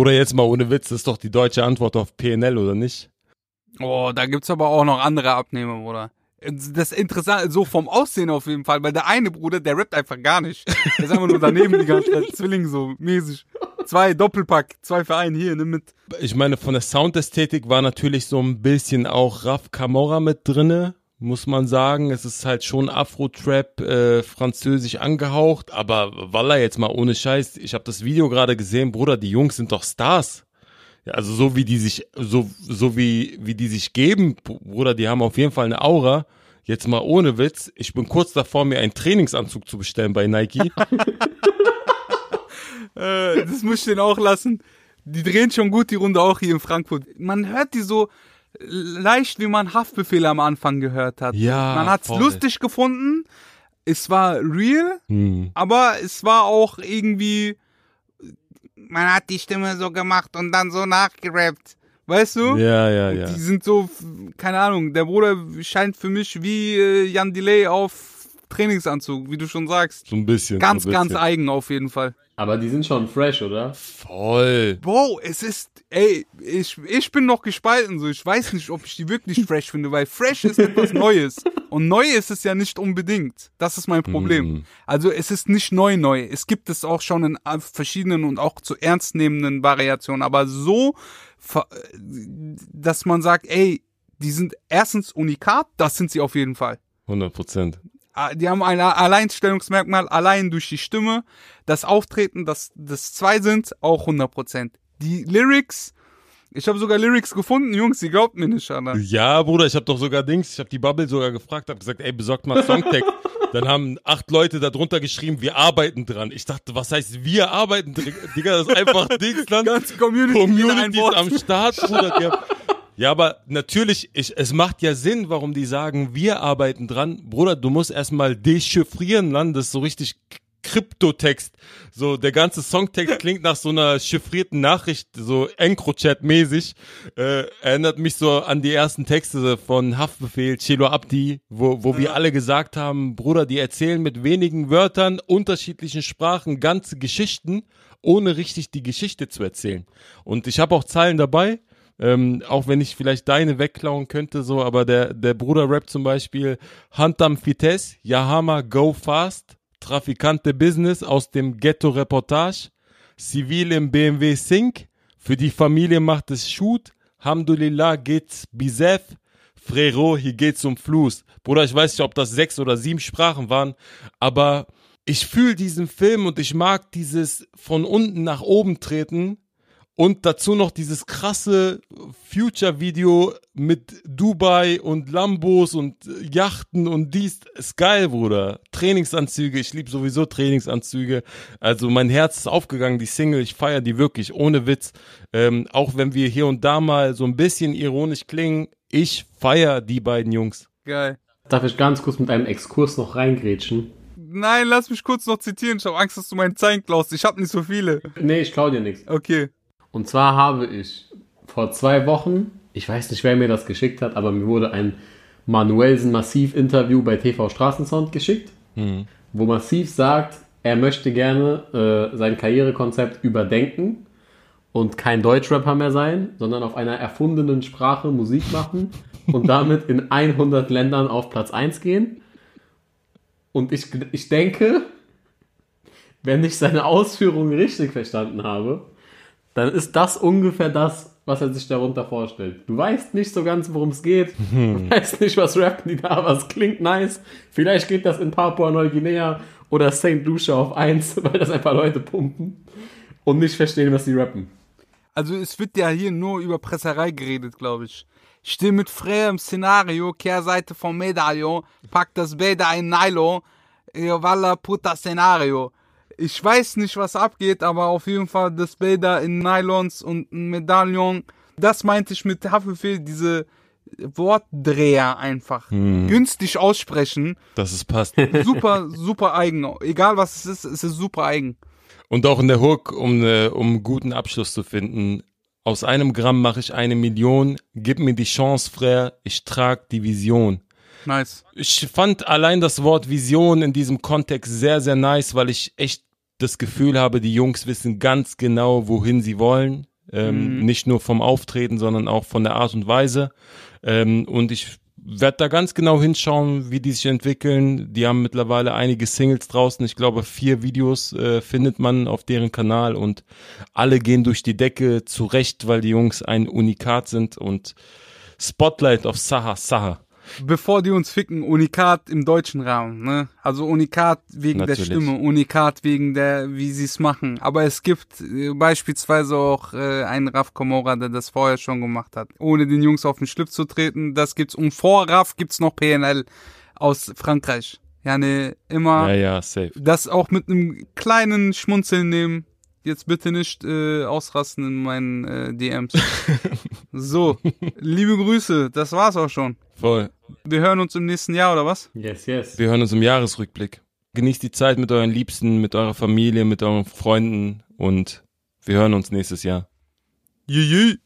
Bruder, jetzt mal ohne Witz, das ist doch die deutsche Antwort auf PNL, oder nicht? Oh, da gibt's aber auch noch andere Abnehmer, Bruder. Das ist interessant, so vom Aussehen auf jeden Fall, weil der eine Bruder, der rappt einfach gar nicht. Der ist einfach nur daneben die ganze Zeit, Zwilling so, mäßig. Zwei Doppelpack, zwei für einen, hier, nimm mit. Ich meine, von der Soundästhetik war natürlich so ein bisschen auch Raf Camora mit drinne, muss man sagen. Es ist halt schon Afro-Trap, äh, französisch angehaucht, aber Walla jetzt mal ohne Scheiß, ich habe das Video gerade gesehen, Bruder, die Jungs sind doch Stars. Ja, also so wie die sich, so, so wie, wie die sich geben, Bruder, die haben auf jeden Fall eine Aura. Jetzt mal ohne Witz, ich bin kurz davor, mir einen Trainingsanzug zu bestellen bei Nike. Äh, das muss ich denen auch lassen. Die drehen schon gut die Runde auch hier in Frankfurt. Man hört die so leicht, wie man Haftbefehle am Anfang gehört hat. Ja, Man hat's voll. lustig gefunden. Es war real, Hm. aber es war auch irgendwie, man hat die Stimme so gemacht und dann so nachgerappt. Weißt du? Ja, ja, ja. Die sind so, keine Ahnung, der Bruder scheint für mich wie äh, Jan Delay auf Trainingsanzug, wie du schon sagst. So ein bisschen. Ganz, so ein ganz bisschen. eigen auf jeden Fall. Aber die sind schon fresh, oder? Voll. Bro, es ist, ey, ich, ich bin noch gespalten so. Ich weiß nicht, ob ich die wirklich fresh finde, weil fresh ist etwas Neues. Und neu ist es ja nicht unbedingt. Das ist mein Problem. Mhm. Also es ist nicht neu neu. Es gibt es auch schon in verschiedenen und auch zu ernstnehmenden Variationen. Aber so, dass man sagt, ey, die sind erstens unikat, das sind sie auf jeden Fall. 100 Prozent. Ah, Die haben ein Alleinstellungsmerkmal allein durch die Stimme. Das Auftreten, dass das zwei sind, auch 100%. Die Lyrics, ich habe sogar Lyrics gefunden, Jungs, ihr glaubt mir nicht, Alter. Ja, Bruder, ich habe doch sogar Dings, ich habe die Bubble sogar gefragt, habe gesagt, ey, besorgt mal Songtext. Dann haben acht Leute darunter geschrieben, wir arbeiten dran. Ich dachte, was heißt wir arbeiten dran? Digga, das ist einfach Dings. Ganze Community, ist am Start, Bruder. Die haben, ja, aber natürlich, ich, es macht ja Sinn, warum die sagen, wir arbeiten dran. Bruder, du musst erstmal dechiffrieren, Land. Das ist so richtig Kryptotext. So, der ganze Songtext klingt nach so einer chiffrierten Nachricht, so Encrochat-mäßig. Äh, erinnert mich so an die ersten Texte von Haftbefehl, Chelo Abdi, wo, wo wir alle gesagt haben, Bruder, die erzählen mit wenigen Wörtern, unterschiedlichen Sprachen, ganze Geschichten, ohne richtig die Geschichte zu erzählen. Und ich habe auch Zeilen dabei, ähm, auch wenn ich vielleicht deine wegklauen könnte, so, aber der, der Bruder rappt zum Beispiel Hantam Fites, Yahama Go Fast, Trafikante Business aus dem Ghetto Reportage, Zivil im BMW Sync, für die Familie macht es Shoot, Hamdulillah geht's Bisef, Frero, hier geht's um Fluss. Bruder, ich weiß nicht, ob das sechs oder sieben Sprachen waren, aber ich fühle diesen Film und ich mag dieses von unten nach oben treten und dazu noch dieses krasse Future-Video mit Dubai und Lambos und Yachten und dies. Ist geil, Bruder. Trainingsanzüge. Ich liebe sowieso Trainingsanzüge. Also mein Herz ist aufgegangen, die Single. Ich feiere die wirklich, ohne Witz. Ähm, auch wenn wir hier und da mal so ein bisschen ironisch klingen. Ich feiere die beiden Jungs. Geil. Darf ich ganz kurz mit einem Exkurs noch reingrätschen? Nein, lass mich kurz noch zitieren. Ich habe Angst, dass du meinen Zeilen klaust. Ich habe nicht so viele. Nee, ich klau dir nichts. Okay. Und zwar habe ich vor zwei Wochen, ich weiß nicht, wer mir das geschickt hat, aber mir wurde ein Manuelsen Massiv-Interview bei TV Straßensound geschickt, wo Massiv sagt, er möchte gerne äh, sein Karrierekonzept überdenken und kein Deutschrapper mehr sein, sondern auf einer erfundenen Sprache Musik machen und damit in 100 Ländern auf Platz 1 gehen. Und ich, ich denke, wenn ich seine Ausführungen richtig verstanden habe, dann ist das ungefähr das, was er sich darunter vorstellt. Du weißt nicht so ganz, worum es geht. Du weißt nicht, was rappen die da, aber es klingt nice. Vielleicht geht das in Papua-Neuguinea oder St. Lucia auf 1, weil das einfach Leute pumpen und nicht verstehen, was sie rappen. Also es wird ja hier nur über Presserei geredet, glaube ich. Stehe mit Frey im Szenario, Kehrseite vom Medaillon, pack das Bäder in Nylon, io valla puta Szenario. Ich weiß nicht, was abgeht, aber auf jeden Fall das Bäder in Nylons und ein Medaillon. Das meinte ich mit Haftbefehl, diese Wortdreher einfach. Hm. Günstig aussprechen. Dass es passt. Super, super eigen. Egal was es ist, es ist super eigen. Und auch in der Hook, um, ne, um einen guten Abschluss zu finden. Aus einem Gramm mache ich eine Million. Gib mir die Chance, Frère. Ich trag die Vision. Nice. Ich fand allein das Wort Vision in diesem Kontext sehr, sehr nice, weil ich echt das Gefühl habe, die Jungs wissen ganz genau, wohin sie wollen. Ähm, Mhm. Nicht nur vom Auftreten, sondern auch von der Art und Weise. Ähm, und ich werde da ganz genau hinschauen, wie die sich entwickeln. Die haben mittlerweile einige Singles draußen. Ich glaube, vier Videos äh, findet man auf deren Kanal und alle gehen durch die Decke zurecht, weil die Jungs ein Unikat sind und Spotlight auf Saha Saha. Bevor die uns ficken, Unikat im deutschen Raum, ne? Also Unikat wegen Natürlich. der Stimme, Unikat wegen der, wie sie es machen. Aber es gibt äh, beispielsweise auch äh, einen Raf Komora, der das vorher schon gemacht hat, ohne den Jungs auf den Schlips zu treten. Das gibt's. Und vor Raf gibt's noch PNL aus Frankreich. Ja, ne, immer Ja, ja, safe. das auch mit einem kleinen Schmunzeln nehmen. Jetzt bitte nicht äh, ausrasten in meinen äh, DMs. so, liebe Grüße, das war's auch schon. Voll. Wir hören uns im nächsten Jahr, oder was? Yes, yes. Wir hören uns im Jahresrückblick. Genießt die Zeit mit euren Liebsten, mit eurer Familie, mit euren Freunden und wir hören uns nächstes Jahr. Jee.